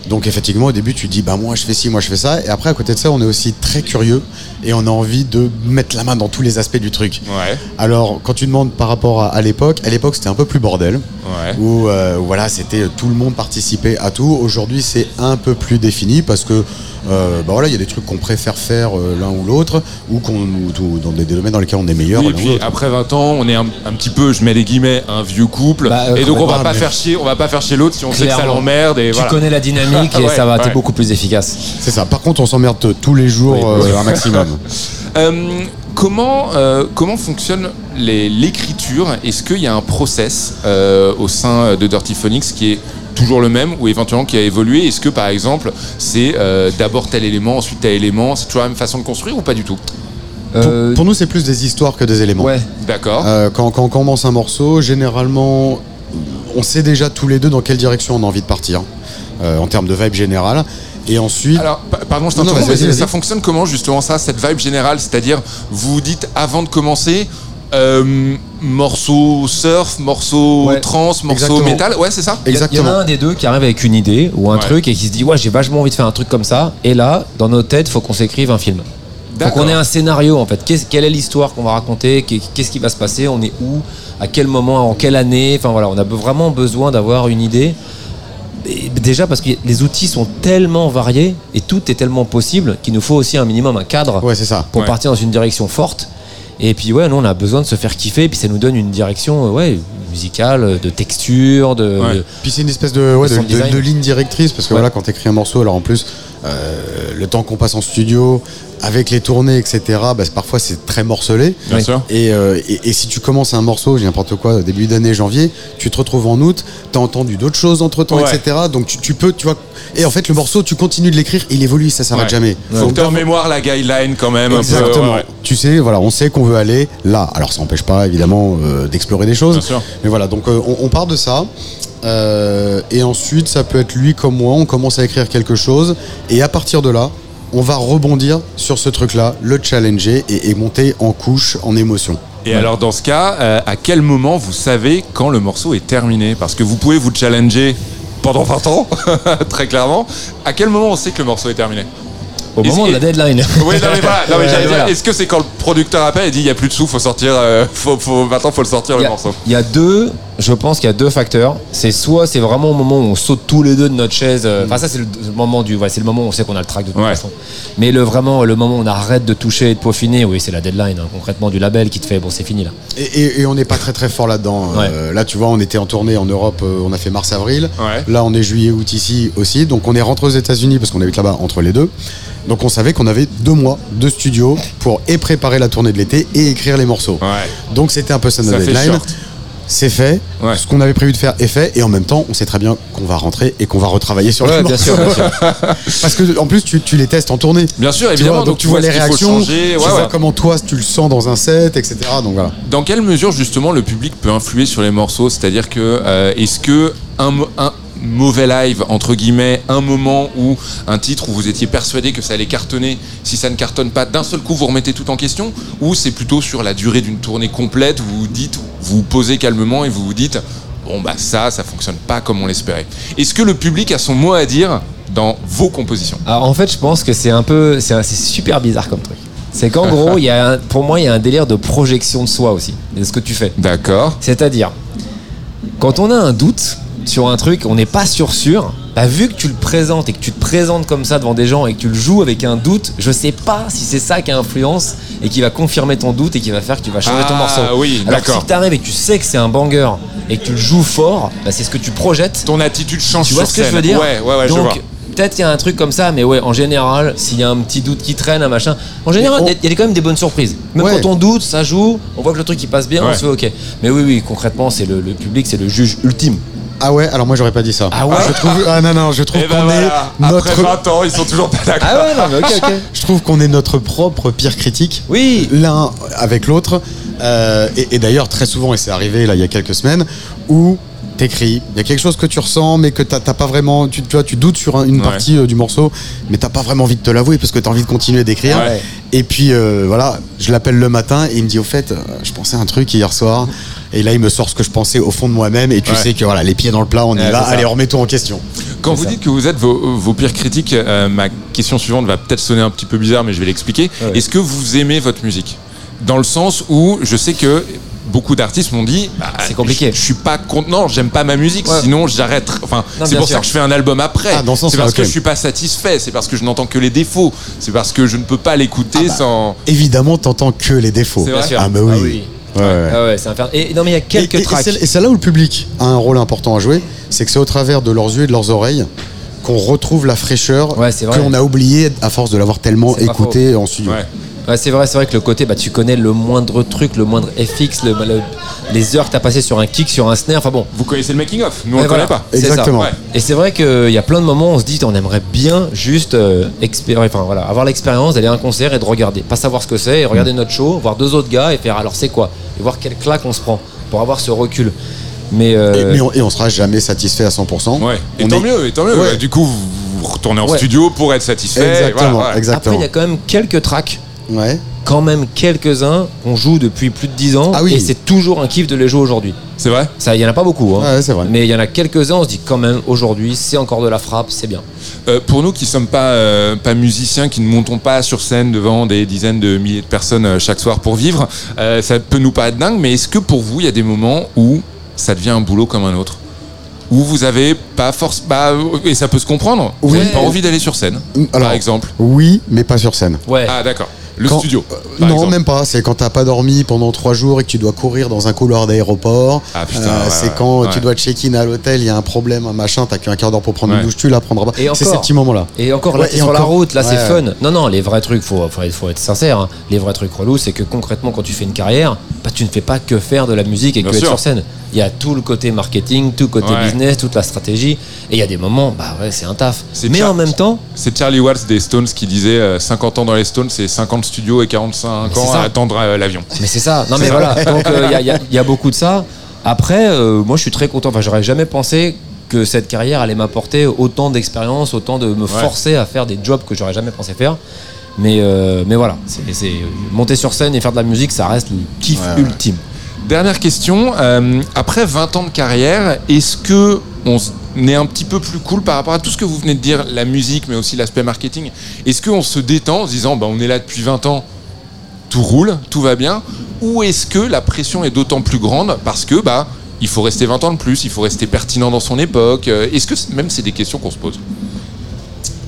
Donc, effectivement, au début, tu dis, bah moi, je fais ci, moi, je fais ça. Et après, à côté de ça, on est aussi très curieux et on a envie de mettre la main dans tous les aspects du truc. Ouais, Alors, quand tu demandes par rapport à, à l'époque, à l'époque, c'était un peu plus bordel. ouais. Où, euh, voilà, c'était tout le monde participait à tout. Aujourd'hui, c'est un peu plus défini parce que euh, bah voilà, il y a des trucs qu'on préfère faire euh, l'un ou l'autre ou qu'on ou tout- dans des, des domaines dans lesquels on est meilleur. Oui, et ou puis après 20 ans, on est un, un petit peu, je mets des guillemets, un vieux couple. Bah, euh, et donc on va pas mais- faire chier, on va pas faire chier l'autre si on sait que ça Clairement. l'emmerde et tu voilà. connais la dynamique et Ouais, ça va, ouais. t'es beaucoup plus efficace. C'est ça. Par contre, on s'emmerde tous les jours Oui, euh, oui. un maximum. Euh, comment, euh, comment fonctionne les- l'écriture? Est-ce qu'il y a un process euh, au sein de Dirty Phonics qui est toujours le même ou éventuellement qui a évolué Est-ce que par exemple c'est euh, d'abord tel élément, ensuite tel élément? C'est toujours la même façon de construire ou pas du tout? Euh, Pour, pour nous, c'est plus des histoires que des éléments. ouais. D'accord. Euh, quand, quand on commence un morceau, généralement, on sait déjà tous les deux dans quelle direction on a envie de partir, euh, en termes de vibe générale. Et ensuite, Alors, pa- pardon, je t'interromps, mais ça fonctionne comment justement ça, cette vibe générale? C'est-à-dire, vous vous dites avant de commencer, euh, morceau surf, morceau Ouais, trance, morceau exactement. métal, ouais, c'est ça Il y a- Il y en exactement. a un des deux qui arrive avec une idée ou un Ouais. truc et qui se dit ouais j'ai vachement envie de faire un truc comme ça et là dans nos têtes faut qu'on s'écrive un film. Faut qu'on ait un scénario en fait. Qu'est-ce- quelle est l'histoire qu'on va raconter? Qu'est- Qu'est-ce qui va se passer? On est où? À quel moment? En quelle année? Enfin voilà, on a vraiment besoin d'avoir une idée. Et déjà parce que les outils sont tellement variés et tout est tellement possible qu'il nous faut aussi un minimum un cadre Ouais, c'est ça. pour Ouais. partir dans une direction forte. Et puis ouais, nous on a besoin de se faire kiffer, et puis ça nous donne une direction euh, ouais, musicale, de texture, de, Ouais. de- Puis c'est une espèce de, ouais, de, ligne directrice. Parce que voilà, quand tu écris un morceau, alors en plus, euh, le temps qu'on passe en studio, avec les tournées, etc., bah, parfois c'est très morcelé. Bien sûr. Et, euh, et, et si tu commences un morceau, j'ai n'importe quoi, début d'année, janvier, tu te retrouves en août, t'as entendu d'autres choses entre temps, Ouais. etc. Donc tu, tu peux, tu vois. Et en fait, le morceau, tu continues de l'écrire, il évolue, ça s'arrête Ouais. jamais. Faut que t'aies en mémoire la guideline quand même. un peu, Exactement. ouais, ouais. Tu sais, voilà, on sait qu'on veut aller là. Alors ça n'empêche pas évidemment euh, d'explorer des choses. Bien sûr. Mais voilà, donc euh, on, on part de ça. Euh, et ensuite, ça peut être lui comme moi, on commence à écrire quelque chose. Et à partir de là, on va rebondir sur ce truc-là, le challenger et, et monter en couche, en émotion. Et alors dans ce cas, euh, à quel moment vous savez quand le morceau est terminé? Parce que vous pouvez vous challenger pendant 20 ans, très clairement. À quel moment on sait que le morceau est terminé? Au moment de la deadline. Oui, non mais voilà, non, mais Ouais, j'allais dire, voilà. est-ce que c'est quand le producteur appelle et dit il y a plus de sous, faut sortir, euh, faut, faut, maintenant faut le sortir le morceau? Il y a deux, je pense qu'il y a deux facteurs. C'est soit c'est vraiment au moment où on saute tous les deux de notre chaise. euh, Enfin ça c'est le, le moment du, ouais, c'est le moment où on sait qu'on a le track de toute Ouais. façon. Mais le vraiment le moment où on arrête de toucher et de peaufiner, oui c'est la deadline hein, concrètement du label qui te fait bon c'est fini là. Et, et- et on n'est pas très très fort là-dedans. Euh, là, tu vois, on était en tournée en Europe, euh, on a fait mars-avril. Ouais. Là, on est juillet-août ici aussi. Donc, on est rentré aux États-Unis parce qu'on habite là-bas entre les deux. Donc, on savait qu'on avait deux mois de studio pour et préparer la tournée de l'été et écrire les morceaux. Ouais. Donc, c'était un peu ça notre Ça deadline. short. C'est fait. Ouais. Ce qu'on avait prévu de faire est fait. Et en même temps, on sait très bien qu'on va rentrer et qu'on va retravailler sur Ouais, les bien sûr, bien sûr. Parce que, en plus, tu, tu les testes en tournée. Bien sûr, évidemment. vois, donc, tu vois les réactions, changer, tu ouais, vois comment toi tu le sens dans un set, etc. Donc voilà. Dans quelle mesure justement le public peut influer sur les morceaux? C'est-à-dire que euh, est-ce que un, un mauvais live entre guillemets, un moment où un titre où vous étiez persuadé que ça allait cartonner, si ça ne cartonne pas, d'un seul coup vous remettez tout en question Ou c'est plutôt sur la durée d'une tournée complète, vous vous dites, vous vous posez calmement et vous vous dites bon bah ça, ça fonctionne pas comme on l'espérait. Est-ce que le public a son mot à dire dans vos compositions? Alors en fait, je pense que c'est un peu, c'est super bizarre comme truc. C'est qu'en gros, il y a un- pour moi, il y a un délire de projection de soi aussi, de ce que tu fais. D'accord. C'est-à-dire, quand on a un doute sur un truc, on n'est pas sûr sûr. Bah, vu que tu le présentes et que tu te présentes comme ça devant des gens et que tu le joues avec un doute, je sais pas si c'est ça qui influence et qui va confirmer ton doute et qui va faire que tu vas changer ton Ah, morceau. oui, Alors d'accord. si t'arrives et que tu sais que c'est un banger et que tu le joues fort, bah, c'est ce que tu projettes. Ton attitude change Tu vois sur ce que je veux dire Ouais, ouais, ouais, je Donc, vois. peut-être qu'il y a un truc comme ça, mais ouais, en général, s'il y a un petit doute qui traîne, un machin, en général, il y a- il y a quand même des bonnes surprises. Même Ouais. quand on doute, ça joue, on voit que le truc il passe bien, Ouais. on se fait ok. Mais oui, oui, concrètement, c'est le, le public, c'est le juge ultime. Ah ouais, alors moi j'aurais pas dit ça. Ah ouais je trouve, ah non non, je trouve Et ben qu'on voilà, est après notre 20 ans, ils sont toujours pas d'accord. Ah ouais, non, mais ok, ok. Je trouve qu'on est notre propre pire critique. Oui. L'un avec l'autre. Euh, et et d'ailleurs, très souvent, et c'est arrivé là il y a quelques semaines, où t'écris, il y a quelque chose que tu ressens, mais que t'as pas vraiment. Tu, tu vois, tu doutes sur un- une Ouais. partie euh, du morceau, mais t'as pas vraiment envie de te l'avouer parce que t'as envie de continuer d'écrire. Ouais. Et puis euh, voilà, je l'appelle le matin et il me dit au fait, euh, je pensais à un truc hier soir. Et là, il me sort ce que je pensais au fond de moi-même. Et tu Ouais. sais que voilà, les pieds dans le plat, on y Ouais, va. c'est ça. Allez, remets-toi en question. Quand vous dites que vous êtes vos, vos pires critiques, euh, ma question suivante va peut-être sonner un petit peu bizarre, mais je vais l'expliquer. Est-ce que vous aimez votre musique? Dans le sens où je sais que beaucoup d'artistes m'ont dit bah, C'est compliqué. Je, je suis pas content, j'aime pas ma musique, Ouais. sinon j'arrête. Enfin, c'est pour ça que je fais un album après. Ah, ce c'est parce que je suis pas satisfait, c'est parce que je n'entends que les défauts, c'est parce que je ne peux pas l'écouter sans. Évidemment, t'entends que les défauts. C'est vrai. Ah, mais oui. Ah oui. Ouais, ouais. Ah ouais, c'est infernal. Et non, mais il y a quelques et, et- tracks. Et c'est- là où le public a un rôle important à jouer, c'est que c'est au travers de leurs yeux et de leurs oreilles qu'on retrouve la fraîcheur Ouais, qu'on a oublié à force de l'avoir tellement écouté en studio. Ouais. C'est vrai, c'est vrai que le côté, bah, tu connais le moindre truc, le moindre FX, le, le- les heures que t'as passé sur un kick, sur un snare, enfin bon. Vous connaissez le making of Nous on le voilà. connaît pas. Exactement. Ouais. Et c'est vrai qu'il y a plein de moments où on se dit on aimerait bien juste euh, expéri- enfin, voilà, avoir l'expérience d'aller à un concert et de regarder. Pas savoir ce que c'est et regarder notre show, voir deux autres gars et faire alors c'est quoi? Et voir quelle claque on se prend pour avoir ce recul. Mais, euh, Et, mais on, et on sera jamais satisfait à 100%. Ouais. Et On tant est- mieux, et tant mieux. Ouais. Bah, du coup, vous, retournez en Ouais. studio pour être satisfait. et Exactement, voilà, ouais. après, il y a quand même quelques tracks, Ouais. quand même quelques-uns qu'on joue depuis plus de 10 ans Ah oui. et c'est toujours un kiff de les jouer aujourd'hui. C'est vrai Ça, il y en a pas beaucoup, hein. Ouais, c'est vrai. mais il y en a quelques-uns, on se dit quand même aujourd'hui, c'est encore de la frappe, c'est bien. Euh, pour nous qui sommes pas, euh, pas musiciens, qui ne montons pas sur scène devant des dizaines de milliers de personnes euh, chaque soir pour vivre, euh, ça peut nous paraître dingue, mais est-ce que pour vous, il y a des moments où ça devient un boulot comme un autre? Où vous avez pas force. Bah, et ça peut se comprendre, vous n'avez pas envie d'aller sur scène, Alors, par exemple Oui, mais pas sur scène. Ouais. Ah, d'accord. Le Quand- studio. euh, par non, exemple. même pas. C'est quand t'as pas dormi pendant trois jours et que tu dois courir dans un couloir d'aéroport. Euh, Ah, putain, ouais, c'est quand ouais. tu dois check-in à l'hôtel, il y a un problème, un machin, t'as qu'un quart d'heure pour prendre Ouais. une douche, tu la prendras pas. Et C'est ces petits moments-là. Et encore, là, et sur la route, là, c'est fun. Non, non, les vrais trucs, faut, faut, faut être sincère. hein. Les vrais trucs relous, c'est que concrètement, quand tu fais une carrière, bah, tu ne fais pas que faire de la musique et Bien que être sûr. sur scène. Il y a tout le côté marketing, tout le côté Ouais. business, toute la stratégie. Et il y a des moments, bah ouais, c'est un taf. C'est Mais Char- en même temps, C'est Charlie Watts des Stones qui disait euh, 50 ans dans les Stones, c'est 50 studios et 45 Mais c'est ans à attendre euh, l'avion. Mais c'est ça. Non, mais voilà. Donc, euh, il y, a- il y a- il y a beaucoup de ça. Après, euh, moi, je suis très content. Enfin, j'aurais jamais pensé que cette carrière allait m'apporter autant d'expérience, autant de me forcer à faire des jobs que j'aurais jamais pensé faire. Mais, euh, mais voilà, c'est c'est- monter sur scène et faire de la musique, ça reste le kiff ultime. Dernière question, euh, après 20 ans de carrière, est-ce que on est un petit peu plus cool par rapport à tout ce que vous venez de dire, la musique, mais aussi l'aspect marketing? Est-ce qu'on se détend en se disant, bah, on est là depuis 20 ans, tout roule, tout va bien? Ou est-ce que la pression est d'autant plus grande parce que bah, il faut rester 20 ans de plus, il faut rester pertinent dans son époque? Euh, Est-ce que même c'est des questions qu'on se pose?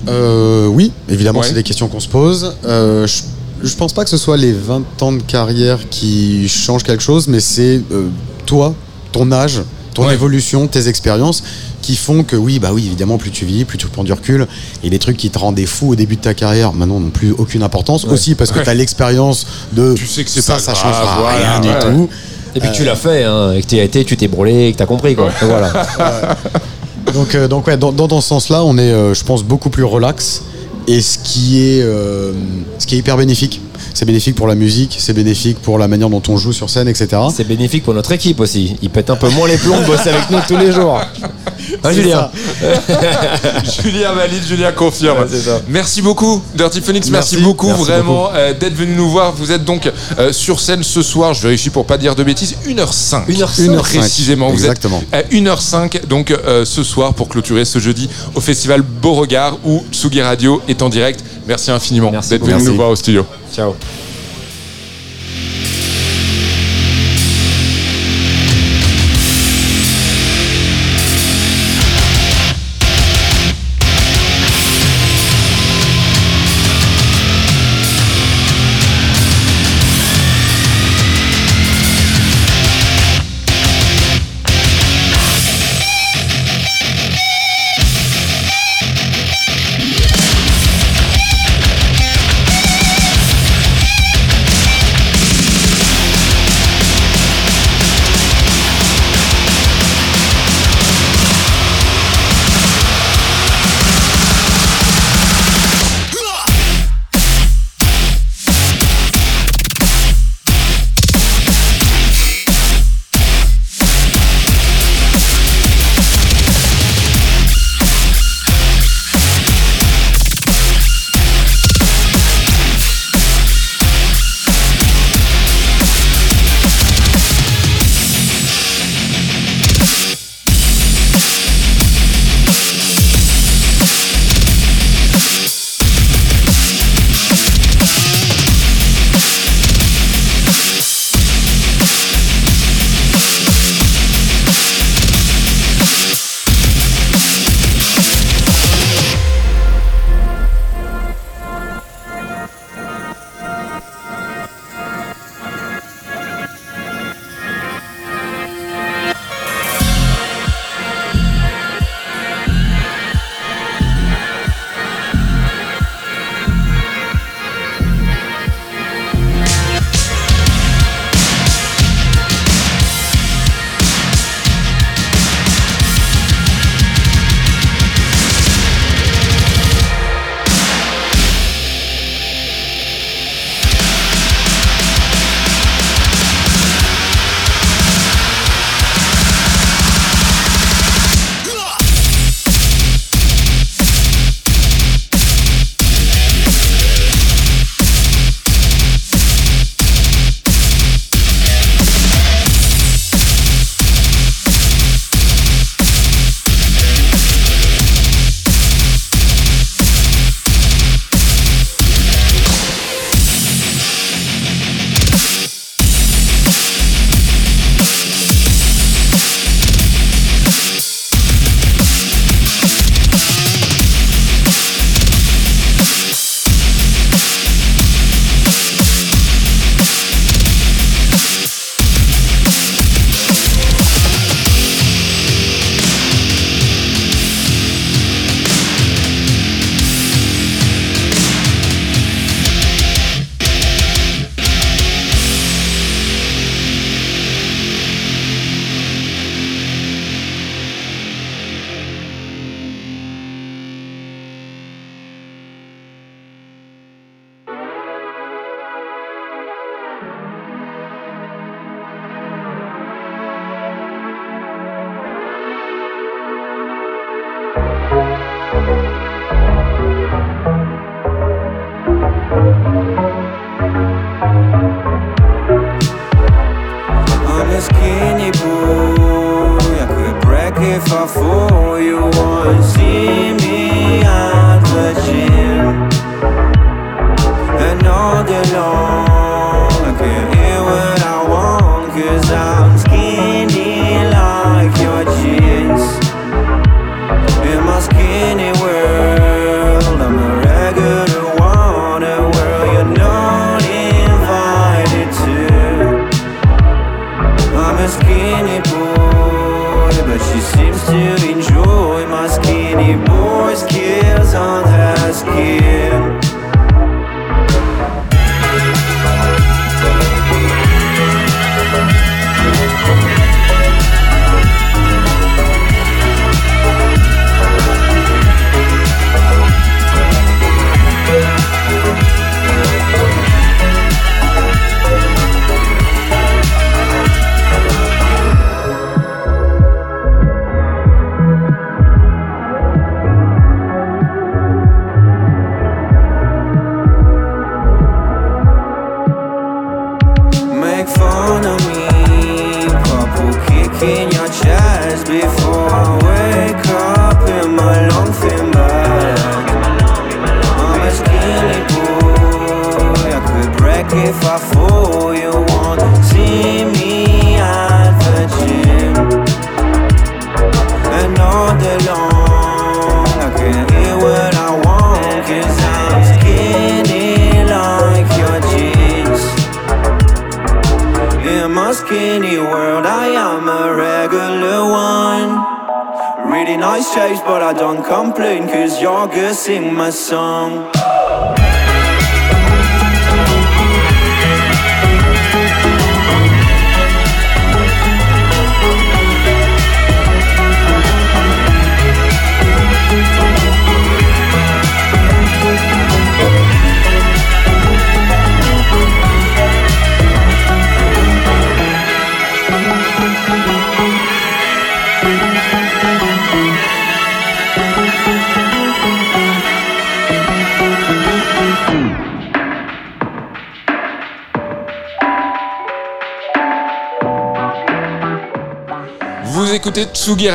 Euh, oui, évidemment, Ouais. c'est des questions qu'on se pose. Euh, je, je pense pas que ce soit les 20 ans de carrière qui changent quelque chose, mais c'est euh, toi, ton âge, ton Ouais. évolution, tes expériences qui font que oui, bah oui, évidemment, plus tu vis, plus tu prends du recul. Et les trucs qui te rendaient fou au début de ta carrière, maintenant, n'ont plus aucune importance. Aussi parce que Ouais. tu as l'expérience de Tu sais que c'est ça, pas ça grave, changera voilà, rien ouais. du tout. Et puis tu l'as fait, hein, et que tu as été, tu t'es brûlé, et que tu as compris. Quoi. Donc, voilà. Donc, euh, donc ouais, dans, dans, dans ce sens-là, on est, euh, je pense, beaucoup plus relax. Et ce qui est, euh, ce qui est hyper bénéfique. C'est bénéfique pour la musique, c'est bénéfique pour la manière dont on joue sur scène, etc. C'est bénéfique pour notre équipe aussi. Ils pètent un peu moins les plombs de bosser avec nous tous les jours. Hein, Julien Julien valide, Julien confirme. Ouais, c'est ça. merci beaucoup, Dirty Phoenix. Merci, Merci. beaucoup Merci vraiment euh, d'être venu nous voir. Vous êtes donc euh, sur scène ce soir. Je vérifie pour pas dire de bêtises. 1h05. 1h05. précisément. Vous Exactement. êtes à 1h05 donc euh, ce soir pour clôturer ce jeudi au festival Beauregard où Tsugi Radio est en direct. Merci infiniment d'être venu nous voir au studio. So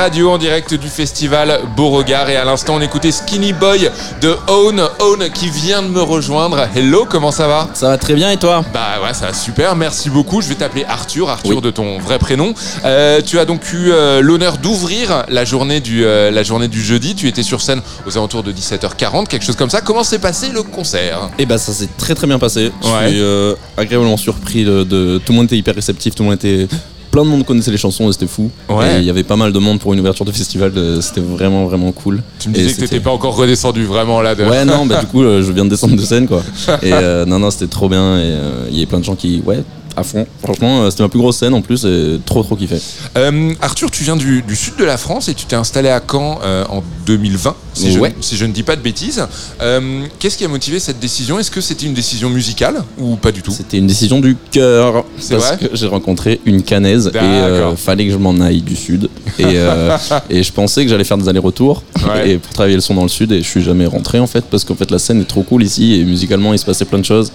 Radio en direct du festival Beauregard et à l'instant on écoutait Skinny Boy de Own, Own qui vient de me rejoindre. Hello, comment ça va? Ça va très bien et toi? Bah ouais, ça va super, merci beaucoup. Je vais t'appeler Arthur, Arthur de ton vrai prénom. Euh, tu as donc eu euh, l'honneur d'ouvrir la, journée du, euh, la journée du jeudi. Tu étais sur scène aux alentours de 17h40, quelque chose comme ça. Comment s'est passé le concert? Eh bah ça s'est très très bien passé. Je Ouais. suis agréablement surpris de, de- tout le monde était hyper réceptif, tout le monde était plein de monde connaissait les chansons et c'était fou. Ouais. Et il y avait pas mal de monde pour une ouverture de festival, euh, c'était vraiment vraiment cool. Tu me Et disais que t'étais pas encore redescendu vraiment là. De... Ouais non bah du coup euh, je viens de descendre de scène quoi. Et euh, non non c'était trop bien et euh, il y avait plein de gens qui ouais à fond. Franchement euh, c'était ma plus grosse scène en plus et trop trop kiffé. Euh, Arthur, tu viens du, du sud de la France et tu t'es installé à Caen euh, en 2020, si, Ouais. je, si je ne dis pas de bêtises. Euh, Qu'est-ce qui a motivé cette décision? Est-ce que c'était une décision musicale ou pas du tout? C'était une décision du cœur C'est parce vrai que j'ai rencontré une canaise et fallait que je m'en aille du sud et, et je pensais que j'allais faire des allers-retours Ouais. et pour travailler le son dans le sud et je suis jamais rentré en fait parce qu'en fait la scène est trop cool ici et musicalement il se passait plein de choses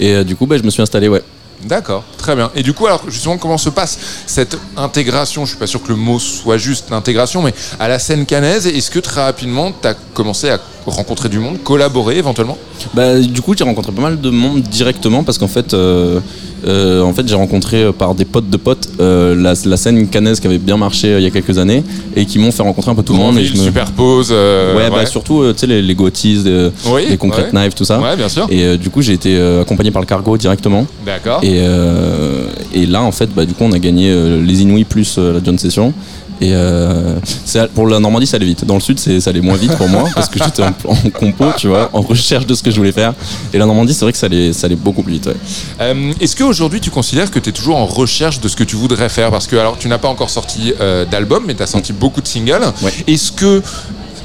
et du coup bah, je me suis installé ouais D'accord, très bien. Et du coup, alors justement, comment se passe cette intégration? Je suis pas sûr que le mot soit juste l'intégration, mais à la scène canaise, est-ce que très rapidement, tu as commencé à rencontrer du monde, collaborer éventuellement Bah, du coup, j'ai rencontré pas mal de monde directement parce qu'en fait, euh, euh, en fait, j'ai rencontré par des potes de potes euh, la, la scène canaise qui avait bien marché il y a quelques années et qui m'ont fait rencontrer un peu tout le monde. Et Grandville, je me... superpose. ouais, bah, surtout, tu sais, les, les Oui, les Concrete ouais. Knives, tout ça. Ouais, bien sûr. Et du coup, j'ai été accompagné par le cargo directement. D'accord. Et, et là, en fait, bah, du coup, on a gagné les Inouïs plus la John Session. Et euh, pour la Normandie, ça allait vite. Dans le sud, ça allait moins vite pour moi parce que j'étais en, en compo, tu vois, en recherche de ce que je voulais faire. Et la Normandie, c'est vrai que ça allait, ça allait beaucoup plus vite. ouais. Euh, Est-ce qu'aujourd'hui tu considères que tu es toujours en recherche de ce que tu voudrais faire? Parce que alors tu n'as pas encore sorti euh, d'album, mais tu as sorti beaucoup de singles. Est-ce que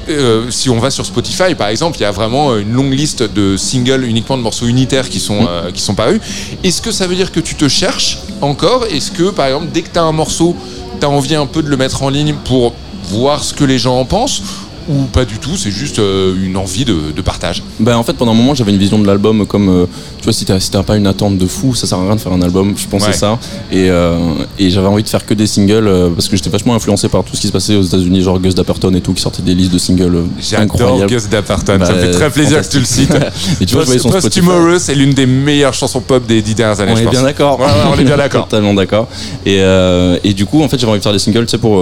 euh, si on va sur Spotify par exemple, il y a vraiment une longue liste de singles uniquement de morceaux unitaires qui sont, euh, qui sont parus. Est-ce que ça veut dire que tu te cherches encore? Est-ce que par exemple dès que tu as un morceau, tu as envie un peu de le mettre en ligne pour voir ce que les gens en pensent ou pas du tout, c'est juste euh, une envie de, de partage. Ben, en fait, pendant un moment, j'avais une vision de l'album comme, euh, tu vois, si t'as si pas une attente de fou, ça sert à rien de faire un album. Je pensais Ouais. ça. Et, euh, et j'avais envie de faire que des singles parce que j'étais vachement influencé par tout ce qui se passait aux États-Unis, genre Gus Dapperton et tout, qui sortait des listes de singles incroyables. Gus Dapperton, Bah, ça me fait très plaisir que tu le cites. et tu vois, Post- c'est l'une des meilleures chansons pop des dix dernières années. On je est pense. bien d'accord. Ouais, ouais, on est bien d'accord. Totalement d'accord. Et, et du coup, en fait, j'avais envie de faire des singles, tu sais, pour.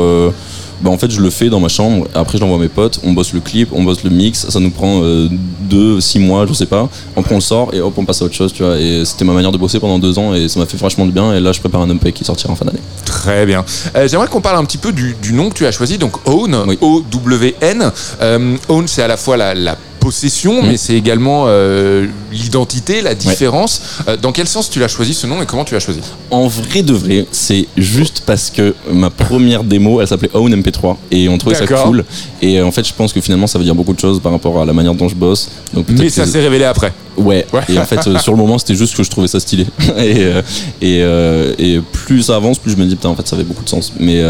Euh, bah, en fait, je le fais dans ma chambre. Après, je l'envoie à mes potes. On bosse le clip, on bosse le mix. Ça nous prend euh, deux, six mois, je sais pas. Après, on le sort et hop, on passe à autre chose, tu vois. Et c'était ma manière de bosser pendant deux ans et ça m'a fait vachement du bien. Et là, je prépare un EP qui sortira en fin d'année. Très bien. Euh, J'aimerais qu'on parle un petit peu du, du nom que tu as choisi, donc Own, O-W-N. Euh, own, c'est à la fois la, la possession, Mm. mais c'est également euh, l'identité, la différence. Euh, dans quel sens tu l'as choisi ce nom et comment tu l'as choisi? En vrai de vrai, c'est juste parce que ma première démo, elle s'appelait Own MP3 et on trouvait ça cool. Et euh, en fait, je pense que finalement, ça veut dire beaucoup de choses par rapport à la manière dont je bosse. Donc Mais ça s'est révélé après. Ouais. Et en fait, euh, sur le moment, c'était juste que je trouvais ça stylé. et, euh, et, euh, et plus ça avance, plus je me dis putain, en fait, ça avait beaucoup de sens. Mais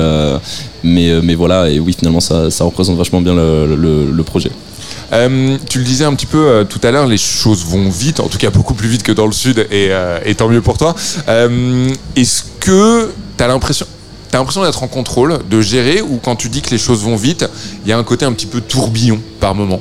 mais mais voilà. Et oui, finalement, ça, ça représente vachement bien le, le- le projet. Euh, tu le disais un petit peu euh, tout à l'heure, les choses vont vite, en tout cas beaucoup plus vite que dans le sud, et, euh, tant mieux pour toi. Est-ce que tu as l'impression... T'as l'impression d'être en contrôle, de gérer, ou quand tu dis que les choses vont vite, il y a un côté un petit peu tourbillon par moment?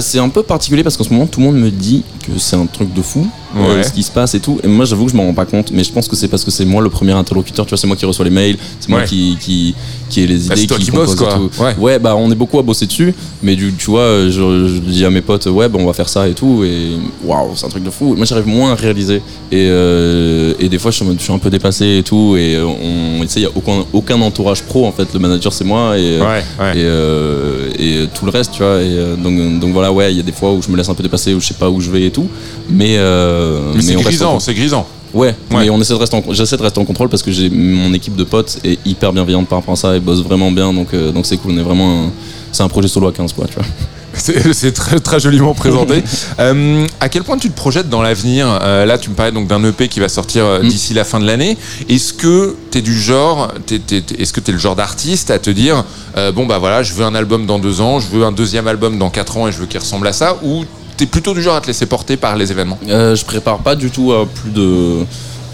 C'est un peu particulier parce qu'en ce moment tout le monde me dit que c'est un truc de fou euh, Ouais. ce qui se passe et tout et moi j'avoue que je m'en rends pas compte mais je pense que c'est parce que c'est moi le premier interlocuteur tu vois c'est moi qui reçois les mails c'est moi Ouais. qui, qui qui ai les idées Bah, c'est toi qui compose bosses, quoi. tout. Ouais. bah on est beaucoup à bosser dessus mais du, tu vois euh, je, je dis à mes potes ouais bah, on va faire ça et tout et waouh c'est un truc de fou moi j'arrive moins à réaliser et, euh, et des fois je suis, je un peu dépassé et tout et on tu sais il y a aucun, aucun entourage pro en fait le manager c'est moi et, Ouais, ouais. et, euh, et tout le reste, tu vois. Et donc, donc voilà, ouais, il y a des fois où je me laisse un peu dépasser, où je sais pas où je vais et tout. Mais, euh, Mais c'est grisant, c'est grisant. Ouais, mais on essaie de rester en, j'essaie de rester en contrôle parce que j'ai mon équipe de potes est hyper bienveillante par rapport à ça et bosse vraiment bien, donc euh, donc c'est cool. On est vraiment, c'est un projet solo à 15 quoi, tu vois. C'est très, très joliment présenté. Euh, à quel point tu te projettes dans l'avenir? Euh, Là, tu me parlais donc d'un EP qui va sortir euh, Mm. d'ici la fin de l'année. Est-ce que tu es du genre, est-ce que tu es le genre d'artiste à te dire euh, bon bah voilà, je veux un album dans deux ans, je veux un deuxième album dans quatre ans et je veux qu'il ressemble à ça? Ou tu es plutôt du genre à te laisser porter par les événements Euh, je prépare pas du tout à plus de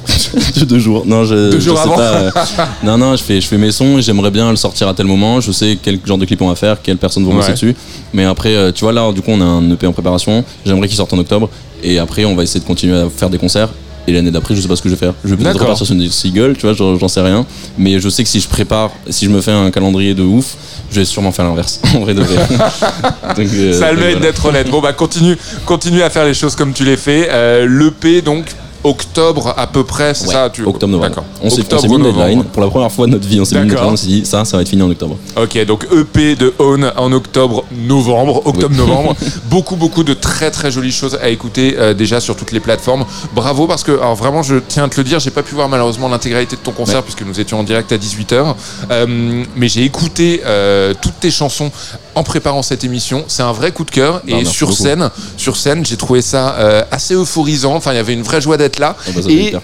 de deux jours. Non, je, Deux je jours sais avant pas. euh, non, non, je fais, je fais mes sons et j'aimerais bien le sortir à tel moment. Je sais quel genre de clip on va faire, quelles personnes vont bosser Ouais. dessus. Mais après, euh, tu vois, là, du coup, on a un EP en préparation. J'aimerais qu'il sorte en octobre. Et après, on va essayer de continuer à faire des concerts. Et l'année d'après, je sais pas ce que je vais faire. Je vais peut-être repartir sur une single, tu vois, j'en sais rien. Mais je sais que si je prépare, si je me fais un calendrier de ouf, je vais sûrement faire l'inverse. en vrai de vrai. Donc, euh, Ça le mérite voilà. d'être honnête. Bon bah continue, continue à faire les choses comme tu les fais. Euh, L'EP donc octobre à peu près, c'est Ouais, ça tu... octobre, novembre. D'accord. On s'est Octobre, mis une novembre. deadline. Pour la première fois de notre vie, on s'est mis une deadline. On s'est dit, ça, ça va être fini en octobre. Ok, donc EP de Own en octobre, novembre, octobre-novembre. beaucoup, beaucoup de très, très jolies choses à écouter euh, déjà sur toutes les plateformes. Bravo parce que, alors vraiment, je tiens à te le dire, j'ai pas pu voir malheureusement l'intégralité de ton concert Ouais. puisque nous étions en direct à 18h. Euh, mais j'ai écouté euh, toutes tes chansons en préparant cette émission. C'est un vrai coup de cœur Bah, et sur beaucoup. scène, sur scène, j'ai trouvé ça euh, assez euphorisant. Enfin, il y avait une vraie joie d'être là. Ah bah, et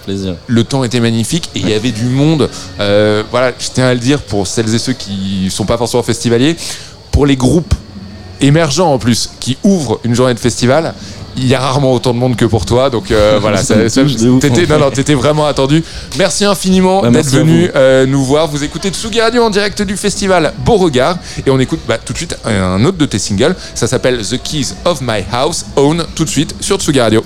le temps était magnifique et il y avait du monde. Euh, voilà, je tiens à le dire pour celles et ceux qui sont pas forcément festivaliers, pour les groupes émergents en plus qui ouvrent une journée de festival. Il y a rarement autant de monde que pour toi, donc euh, voilà, t'étais, non, non, vraiment attendu. Merci infiniment Bah, d'être venu euh, nous voir. Vous écoutez Tsugi Radio en direct du festival Beauregard et on écoute bah, tout de suite un autre de tes singles. Ça s'appelle The Keys of My House, Own, tout de suite sur Tsugi Radio.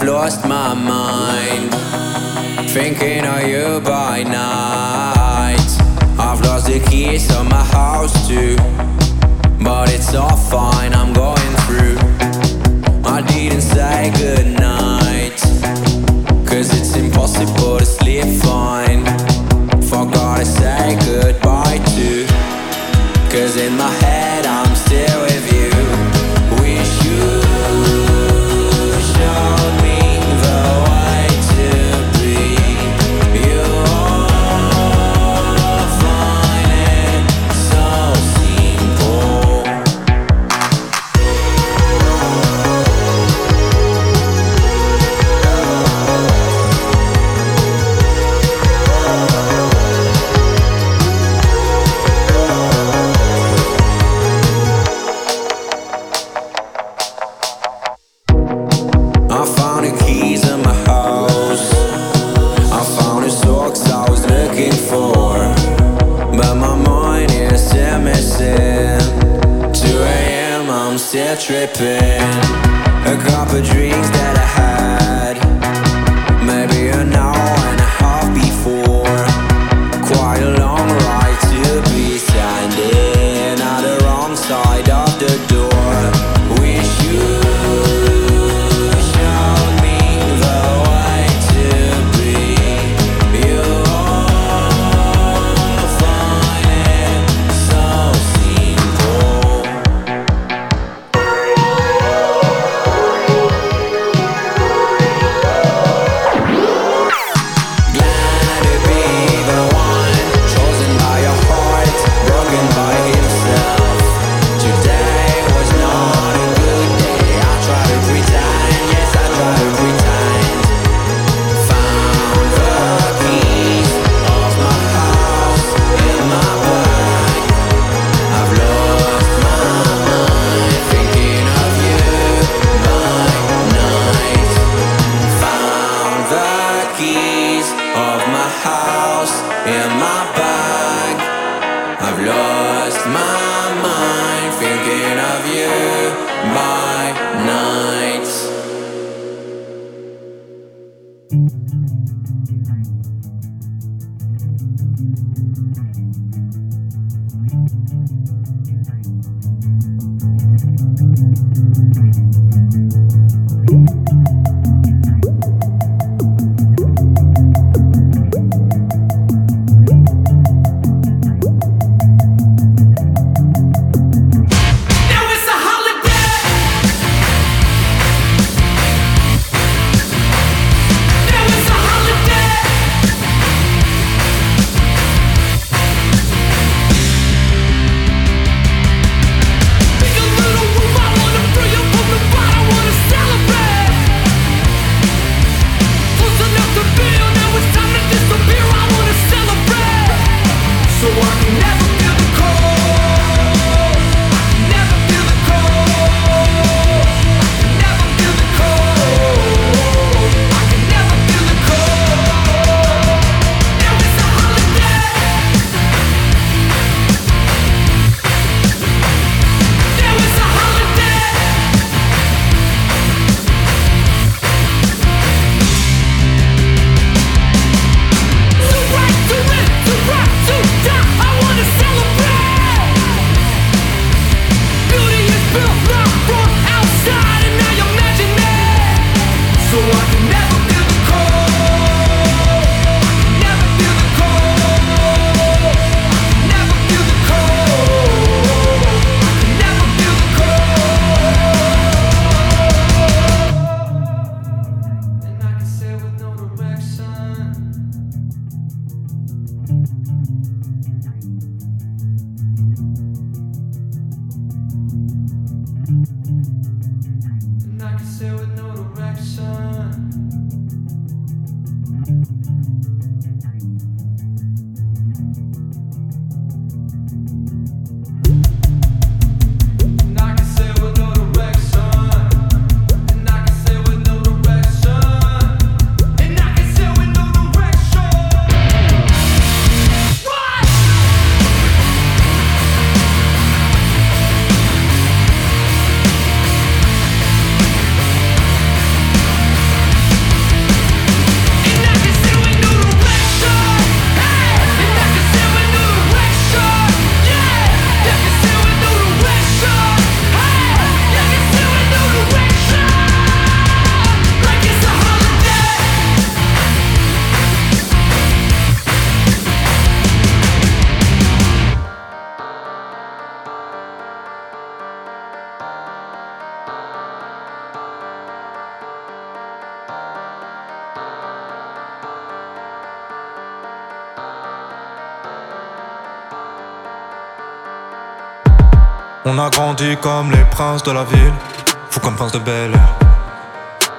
I've lost my mind. Thinking of you by night. I've lost the keys to my house too. But it's all fine, I'm going through. I didn't say goodnight. Cause it's impossible to sleep fine. Forgot to say Thank you. On a grandi comme les princes de la ville, fou comme prince de Bel Air.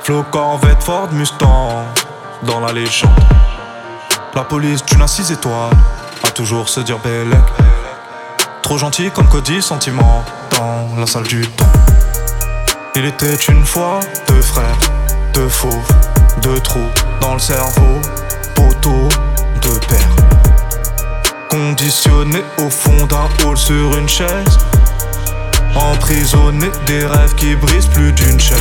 Flo Corvette Ford Mustang, dans la légende. La police d'une à six étoiles, a toujours se dire Bellec. Trop gentil comme Cody, sentiment, dans la salle du temps. Il était une fois deux frères, deux fauves, deux trous dans le cerveau, poteau, deux pères. Conditionné au fond d'un hall sur une chaise. Emprisonné des rêves qui brisent plus d'une chaîne.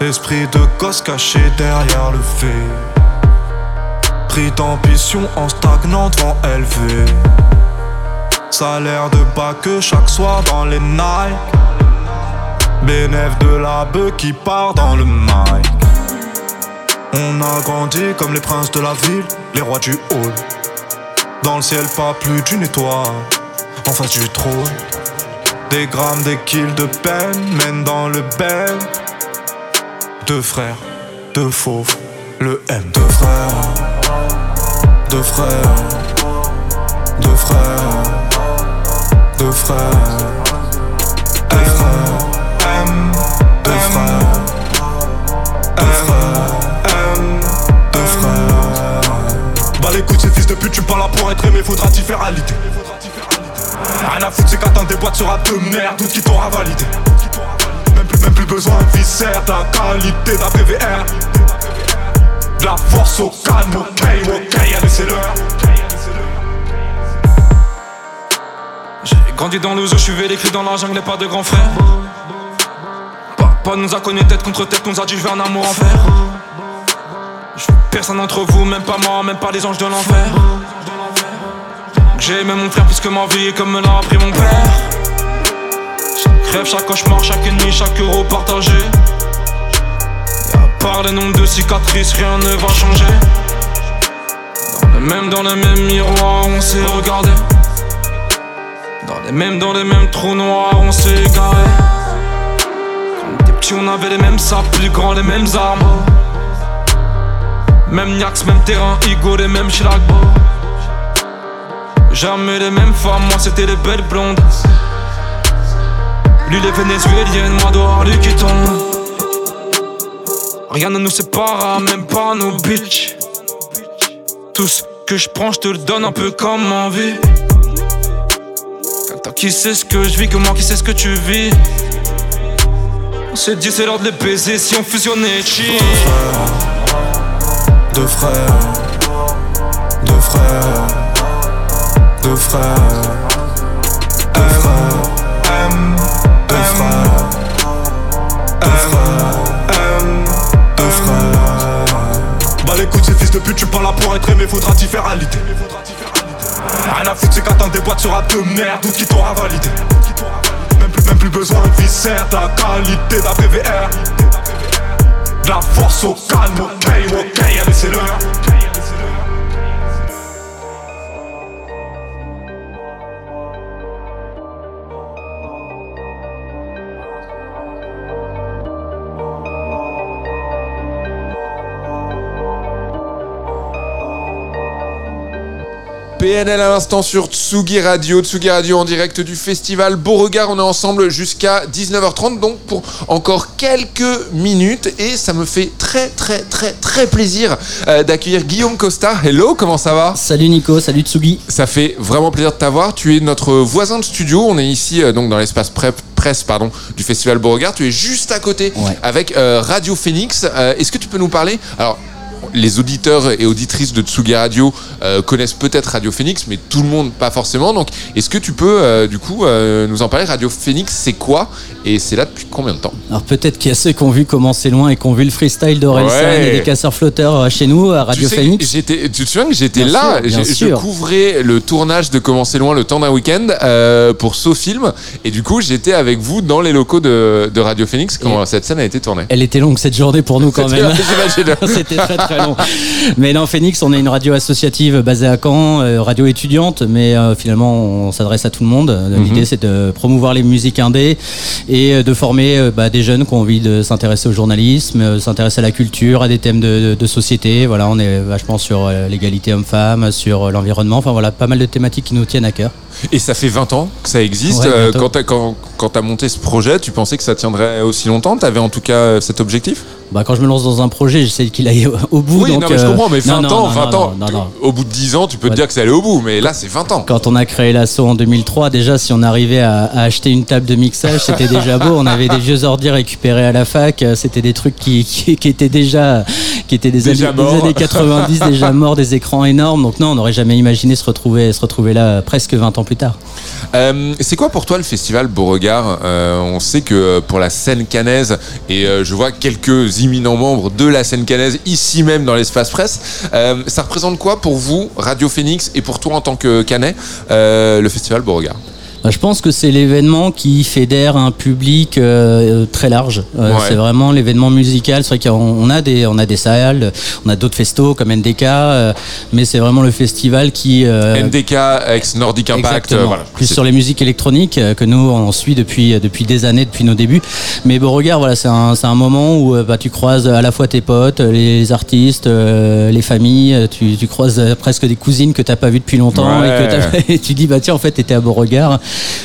Esprit de gosse caché derrière le fait. Pris d'ambition en stagnant devant élevé. Salaire de bas que chaque soir dans les Nike. Bénéf de la bœuf qui part dans le mic. On a grandi comme les princes de la ville, les rois du hall. Dans le ciel, pas plus d'une étoile. En face du trône, des grammes, des kills de peine mènent dans le ben. Deux frères, deux fauves, le M. Deux frères, deux frères, deux frères, deux frères, deux frères, M, deux frères, deux frères, M, deux frères. Bah les couilles, ces fils de pute, tu parles là pour être aimé, faudra t'y faire à l'idée. Rien à foutre, c'est qu'attends des boîtes sur rap de merde, tout qui t'aura validé. Même plus, même plus besoin de viscère, ta qualité, ta PVR. De la force au calme, ok, ok, allez c'est l'heure J'ai grandi dans le zoo, je suis vécu dans la jungle et pas de grand frère Papa nous a connus tête contre tête, nous a dit je veux un amour Je veux personne d'entre vous, même pas moi, même pas les anges de l'enfer J'ai aimé mon frère plus que ma vie, comme me l'a appris mon père. Chaque rêve, chaque cauchemar, chaque nuit, chaque euro partagé. Et à part les nombres de cicatrices, rien ne va changer. Dans le même, dans le même miroir, on s'est regardé. Dans les mêmes, dans les mêmes trous noirs, on s'est égaré. Quand on était petits, on avait les mêmes sables, plus grands, les mêmes armes. Même Niax, même terrain, Igo, les mêmes schlag Jamais les mêmes femmes, moi c'était les belles blondes. Lui les vénézuéliennes, moi dehors, lui qui tombe Rien ne nous sépare, même pas nos bitches. Tout ce que je prends, je te le donne un peu comme envie. Toi qui sais ce que je vis, que moi qui sais ce que tu vis? On s'est dit c'est l'heure de les baiser si on fusionnait cheat Deux frères, deux frères, deux frères, deux frères, M, deux frères, deux frères, M, deux frères. Bah l'écoute ces fils de pute, tu parles là pour être aimé, faudra t'y faire aliter Rien à foutre, c'est qu'attends des boîtes sur rap de merde, ou qui t'aura validé. Même plus, même plus besoin de viscère, de la qualité d'un PVR De la force au calme, ok, ok, allez c'est l'heure PNL à l'instant sur Tsugi Radio, Tsugi Radio en direct du festival Beauregard. On est ensemble jusqu'à 19h30, donc pour encore quelques minutes. Et ça me fait très, très, très, très plaisir euh, d'accueillir Guillaume Costa. Hello, comment ça va? Salut Nico, salut Tsugi. Ça fait vraiment plaisir de t'avoir. Tu es notre voisin de studio. On est ici euh, donc dans l'espace prep presse pardon, du festival Beauregard. Tu es juste à côté avec euh, Radio Phoenix. Euh, Est-ce que tu peux nous parler? Alors, les auditeurs et auditrices de Tsugi Radio euh, connaissent peut-être Radio Phoenix, mais tout le monde pas forcément. Donc, est-ce que tu peux euh, du coup euh, nous en parler? Radio Phoenix, c'est quoi? Et c'est là depuis combien de temps? Alors peut-être qu'il y a ceux qui ont vu comment c'est loin et qui ont vu le freestyle d'Orelsan Ouais. et des casseurs flotteurs chez nous à Radio tu sais que Phoenix. j'étais- Tu te souviens que j'étais Bien là? sûr, Je sûr. couvrais le tournage de Commencer loin le temps d'un week-end pour SoFilm et du coup j'étais avec vous dans les locaux de, de Radio Phoenix quand cette scène a été tournée. Elle était longue cette journée pour nous quand même. j'imagine. C'était très très long. Mais non, Phoenix, on est une radio associative basée à Caen, euh, radio étudiante, mais euh, finalement on s'adresse à tout le monde. Mhm. L'idée c'est de promouvoir les musiques indées et euh, de former bah, des jeunes qui ont envie de s'intéresser au journalisme, s'intéresser à la culture, à des thèmes de, de- de société. Voilà, on est vachement sur l'égalité homme-femme, sur l'environnement. Enfin voilà, pas mal de thématiques qui nous tiennent à cœur. Et ça fait 20 ans que ça existe. Ouais, Euh, quand t'as quand, quand t'as monté ce projet, tu pensais que ça tiendrait aussi longtemps? T'avais en tout cas euh, cet objectif? Bah, quand je me lance dans un projet, j'essaie qu'il aille au- bout. Oui, donc, non, mais je euh, comprends, mais 20 non, non, ans, non, 20 non, ans, au bout de 10 ans, tu peux te dire que c'est allé au bout, mais là c'est 20 ans. Quand on a créé l'assaut en 2003, déjà, si on arrivait à, à acheter une table de mixage, c'était déjà beau. On avait des vieux ordi récupérés à la fac. C'était des trucs qui, qui, qui étaient déjà, qui étaient des, Déjà années, des années 90, déjà morts, des écrans énormes. Donc non, on n'aurait jamais imaginé se retrouver, se retrouver là euh, presque 20 ans plus tard. Euh, c'est quoi pour toi le festival Beauregard? Euh, On sait que pour la scène canaise, et euh, je vois quelques imminents membres de la scène canaise ici même dans l'espace presse, ça représente quoi pour vous, Radio Phoenix, et pour toi en tant que canet, le festival Beauregard? Je pense que c'est l'événement qui fédère un public euh, très large. Euh, Ouais. C'est vraiment l'événement musical. C'est vrai qu'on on a des, on a des salles, on a d'autres festos comme NDK, euh, mais c'est vraiment le festival qui. euh, NDK, ex Nordic Impact, euh, voilà. Plus sur les musiques électroniques euh, que nous on suit depuis depuis des années, depuis nos débuts. Mais Beauregard, voilà, c'est un, c'est un moment où euh, bah, tu croises à la fois tes potes, les artistes, euh, les familles. euh, Tu, tu croises euh, presque des cousines que t'as pas vues depuis longtemps Ouais. et que et tu dis bah tiens en fait t'étais à Beauregard.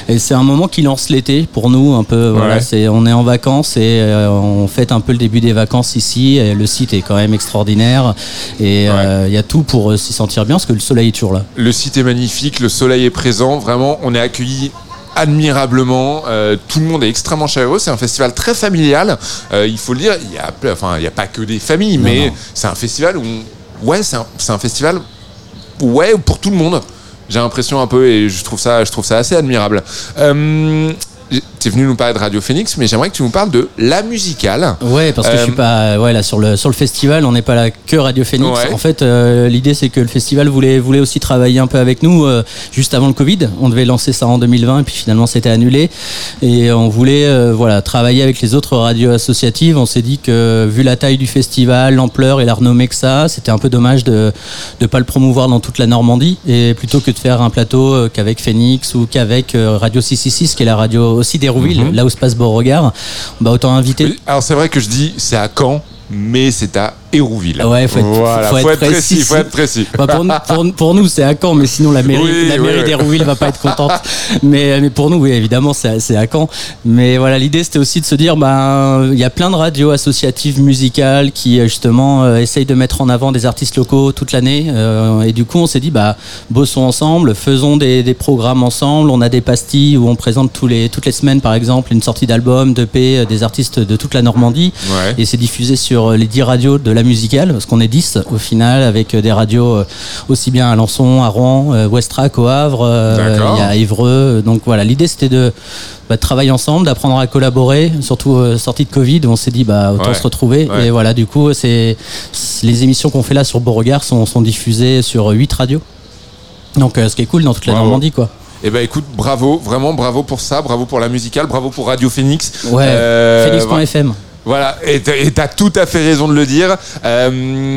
Et c'est un moment qui lance l'été pour nous un peu. Voilà, Ouais. c'est on est en vacances et euh, on fête un peu le début des vacances ici. Et le site est quand même extraordinaire et euh, il y a tout pour euh, s'y sentir bien parce que le soleil est toujours là. Le site est magnifique, le soleil est présent, vraiment, on est accueillis admirablement. Euh, tout le monde est extrêmement chaleureux. C'est un festival très familial. Euh, il faut le dire. Il y a, enfin, pas que des familles, mais c'est un festival où, on- ouais, c'est un, c'est un festival, ouais, pour tout le monde. J'ai l'impression un peu, et je trouve ça, je trouve ça assez admirable. Euh, T'es venu nous parler de Radio Phoenix, mais j'aimerais que tu nous parles de la musicale. Ouais, parce que je suis Euh, pas. Ouais, là, sur le, sur le festival, on n'est pas là que Radio Phoenix. Ouais. En fait, euh, l'idée, c'est que le festival voulait, voulait aussi travailler un peu avec nous euh, juste avant le Covid. On devait lancer ça en 2020, et puis finalement, c'était annulé. Et on voulait voilà, travailler avec les autres radios associatives. On s'est dit que, vu la taille du festival, l'ampleur et la renommée que ça c'était un peu dommage de ne pas le promouvoir dans toute la Normandie. Et plutôt que de faire un plateau qu'avec Phoenix ou qu'avec Radio 666, qui est la radio aussi Mhm. là où se passe Beauregard, bah, autant inviter. Alors c'est vrai que je dis c'est à Caen, mais c'est à Hérouville. Ouais, faut être, Voilà, faut être précis. faut être précis. Bah, pour, nous- pour- pour nous, c'est à Caen, mais sinon la mairie, Oui, la oui, mairie oui. d'Hérouville va pas être contente. mais, mais pour nous, oui, évidemment, c'est à- Caen. Mais voilà, l'idée, c'était aussi de se dire, ben, il y a plein de radios associatives musicales qui, euh, justement, euh, essayent de mettre en avant des artistes locaux toute l'année. Euh, et du coup, on s'est dit, bah, bossons ensemble, faisons des, des programmes ensemble. On a des pastilles où on présente tous les, toutes les semaines, par exemple, une sortie d'album, d'EP, euh, des artistes de toute la Normandie. Ouais. Et c'est diffusé sur les 10 radios de la musicale, parce qu'on est 10 au final, avec euh, des radios euh, aussi bien à Lançon, à Rouen, euh, Westrac, au Havre, il y a Évreux. Donc voilà, l'idée c'était de, bah, de travailler ensemble, d'apprendre à collaborer, surtout euh, sortie de Covid, où on s'est dit bah, autant Ouais. se retrouver. Ouais. Et voilà, du coup, c'est les émissions qu'on fait là sur Beauregard sont, sont diffusées sur 8 radios. Donc euh, ce qui est cool dans toute la. Normandie, quoi. Eh ben écoute, bravo, vraiment bravo pour ça, bravo pour la musicale, bravo pour Radio Phoenix. Ouais, Euh, Phoenix.fm. Voilà, et t'as- tout à fait raison de le dire. Euh,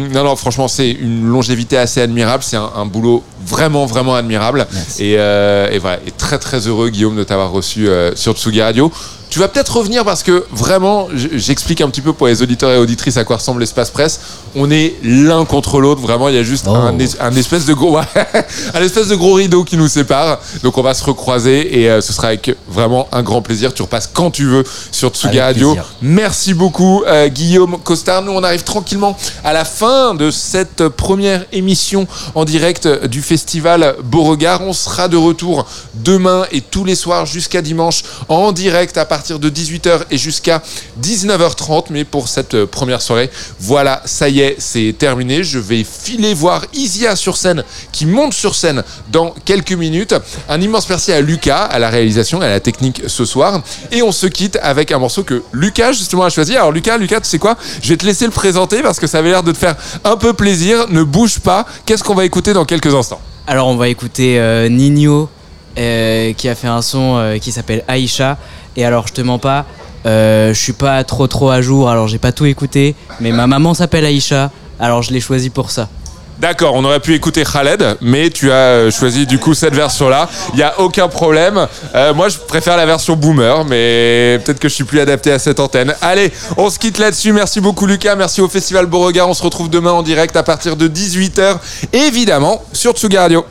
non, non, franchement, c'est une longévité assez admirable. C'est un, un boulot vraiment, vraiment admirable. Et, euh, et voilà, et très, très heureux, Guillaume, de t'avoir reçu euh, sur Tsugi Radio. Tu vas peut-être revenir parce que vraiment, j'explique un petit peu pour les auditeurs et auditrices à quoi ressemble l'espace presse. On est l'un contre l'autre, vraiment. Il y a juste un, es- un espèce de gros, un espèce de gros rideau qui nous sépare. Donc on va se recroiser et euh, ce sera avec vraiment un grand plaisir. Tu repasses quand tu veux sur Tsugi Avec Radio. plaisir. Merci beaucoup euh, Guillaume Costard. Nous on arrive tranquillement à la fin de cette première émission en direct du festival Beauregard. On sera de retour demain et tous les soirs jusqu'à dimanche en direct à partir de 18h et jusqu'à 19h30. Mais pour cette euh, première soirée, voilà, ça y est, c'est terminé. Je vais filer voir Isia sur scène qui monte sur scène dans quelques minutes. Un immense merci à Lucas, à la réalisation et à la technique ce soir. Et on se quitte avec un morceau que Lucas justement a choisi. Alors Lucas, Lucas, tu sais quoi? Je vais te laisser le présenter parce que ça avait l'air de te faire un peu plaisir. Ne bouge pas. Qu'est-ce qu'on va écouter dans quelques instants? Alors on va écouter euh, Nino euh, qui a fait un son qui s'appelle Aïcha. Et alors je te mens pas, euh, je suis pas trop trop à jour, alors j'ai pas tout écouté, mais ma maman s'appelle Aïcha, alors je l'ai choisi pour ça. D'accord, on aurait pu écouter Khaled, mais tu as euh, choisi du coup cette version-là. Il n'y a aucun problème. Euh, moi, je préfère la version boomer, mais peut-être que je suis plus adapté à cette antenne. Allez, on se quitte là-dessus. Merci beaucoup, Lucas. Merci au Festival Beauregard. On se retrouve demain en direct à partir de 18h, évidemment, sur Tsuga Radio.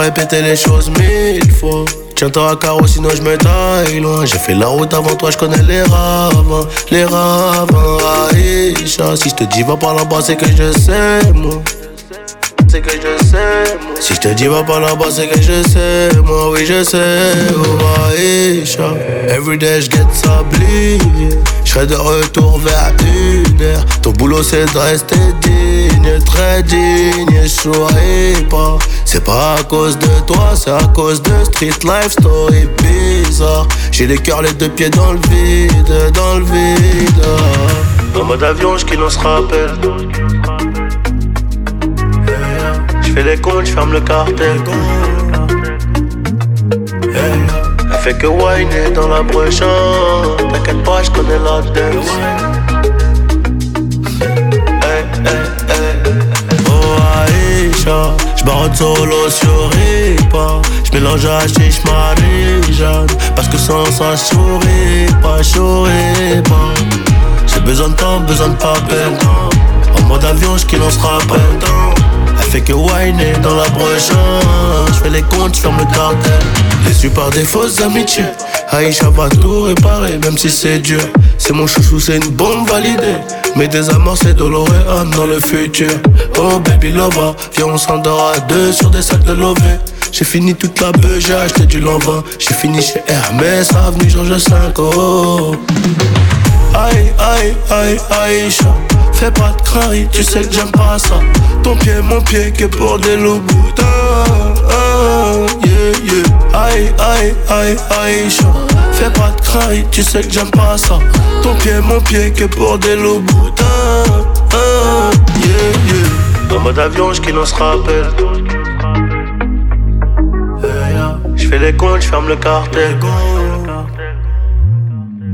Répéter les choses mille fois. Tiens-toi à carreau, sinon je me taille loin. J'ai fait la route avant toi, je connais les ravins, les ravins. Aïcha, si je te dis va par là-bas, c'est que je sais. C'est que je sais. Si je te dis va par là-bas, c'est que je sais, moi, oui, je sais. Oh Aïcha, everyday je get sablier. Je serai de retour vers une heure. Ton boulot, c'est de rester digne, très digne. Je pas. C'est pas à cause de toi, c'est à cause de street life story bizarre. J'ai les cœurs, les deux pieds dans le vide, dans le vide. En mode avion, je qui se rappelle. Je fais les comptes, je ferme le cartel. Elle fait que whiner dans la prochaine. T'inquiète pas, je connais la dance. Hey, hey, hey. Oh Aïcha, je barre solo sur Ripa. Je mélange à chiche Marie-Jeanne. Parce que sans ça, je souris pas, je pas. J'ai besoin de temps, besoin de papel. En mode avion, je qui l'on se fait que whiner dans la broche. Je fais les comptes, je ferme le cartel. Déçu par des fausses amitiés. Aïcha va tout réparer, même si c'est dur. C'est mon chouchou, c'est une bombe validée. Mais des amours, c'est Doloréan dans le futur. Oh baby lover, viens on s'endort à deux sur des sacs de lové. J'ai fini toute la beuh, j'ai acheté du lambin. J'ai fini chez Hermès, avenue Georges V. Oh. Aïe, aïe, aïe, Aïcha. Fais pas de crari, tu sais que j'aime pas ça. Ton pied, mon pied, que pour des loups boudins. Ah, yeah, yeah. Aïe, aïe, aïe, Aïcha. Fais pas de crari, tu sais que j'aime pas ça. Ton pied, mon pied, que pour des loups boudins. Ah, yeah, yeah. En mode avion, je qui l'on se rappelle. Eh, yeah. Je fais les comptes, je ferme le cartel.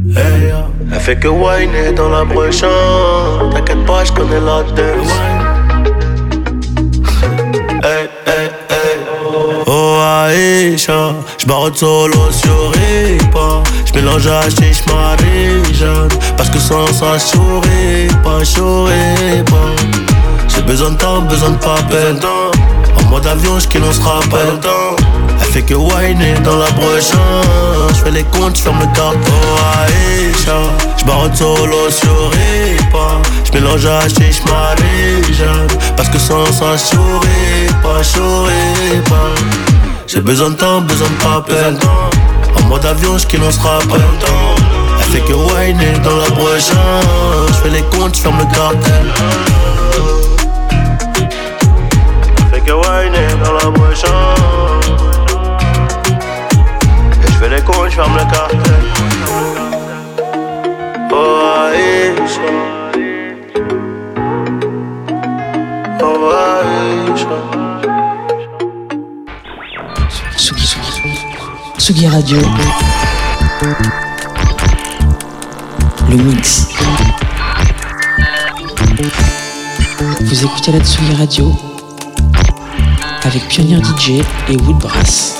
Yeah. Elle fait que whiner dans la broche. T'inquiète pas, je connais la dance. Hey, hey, hey. Oh Aïcha, j'barre solo sur Ripa J'mélange chiche jeune Parce que sans ça j'souris pas, j'souris pas J'ai besoin de temps, besoin de papel En mode avion, j'qu'il on se rappelle Fait que whiner dans la broche J'fais les comptes, j'ferme le carton Aïcha, j'barre solo sur Ripa J'mélange à chiche Parce que sans ça j'souris pas, j'souris pas. J'ai besoin de temps, besoin de papel. En mode avion, j'qu'il on se rappelle Elle fait que whiner dans la broche J'fais les comptes, j'ferme le cartel. Que whiner dans la broche Et j'fais les comptes, j'ferme le Oh Oh Radio. Le mix. Vous écoutez la Tsugi Radio avec Pionnier DJ et Woodbrass.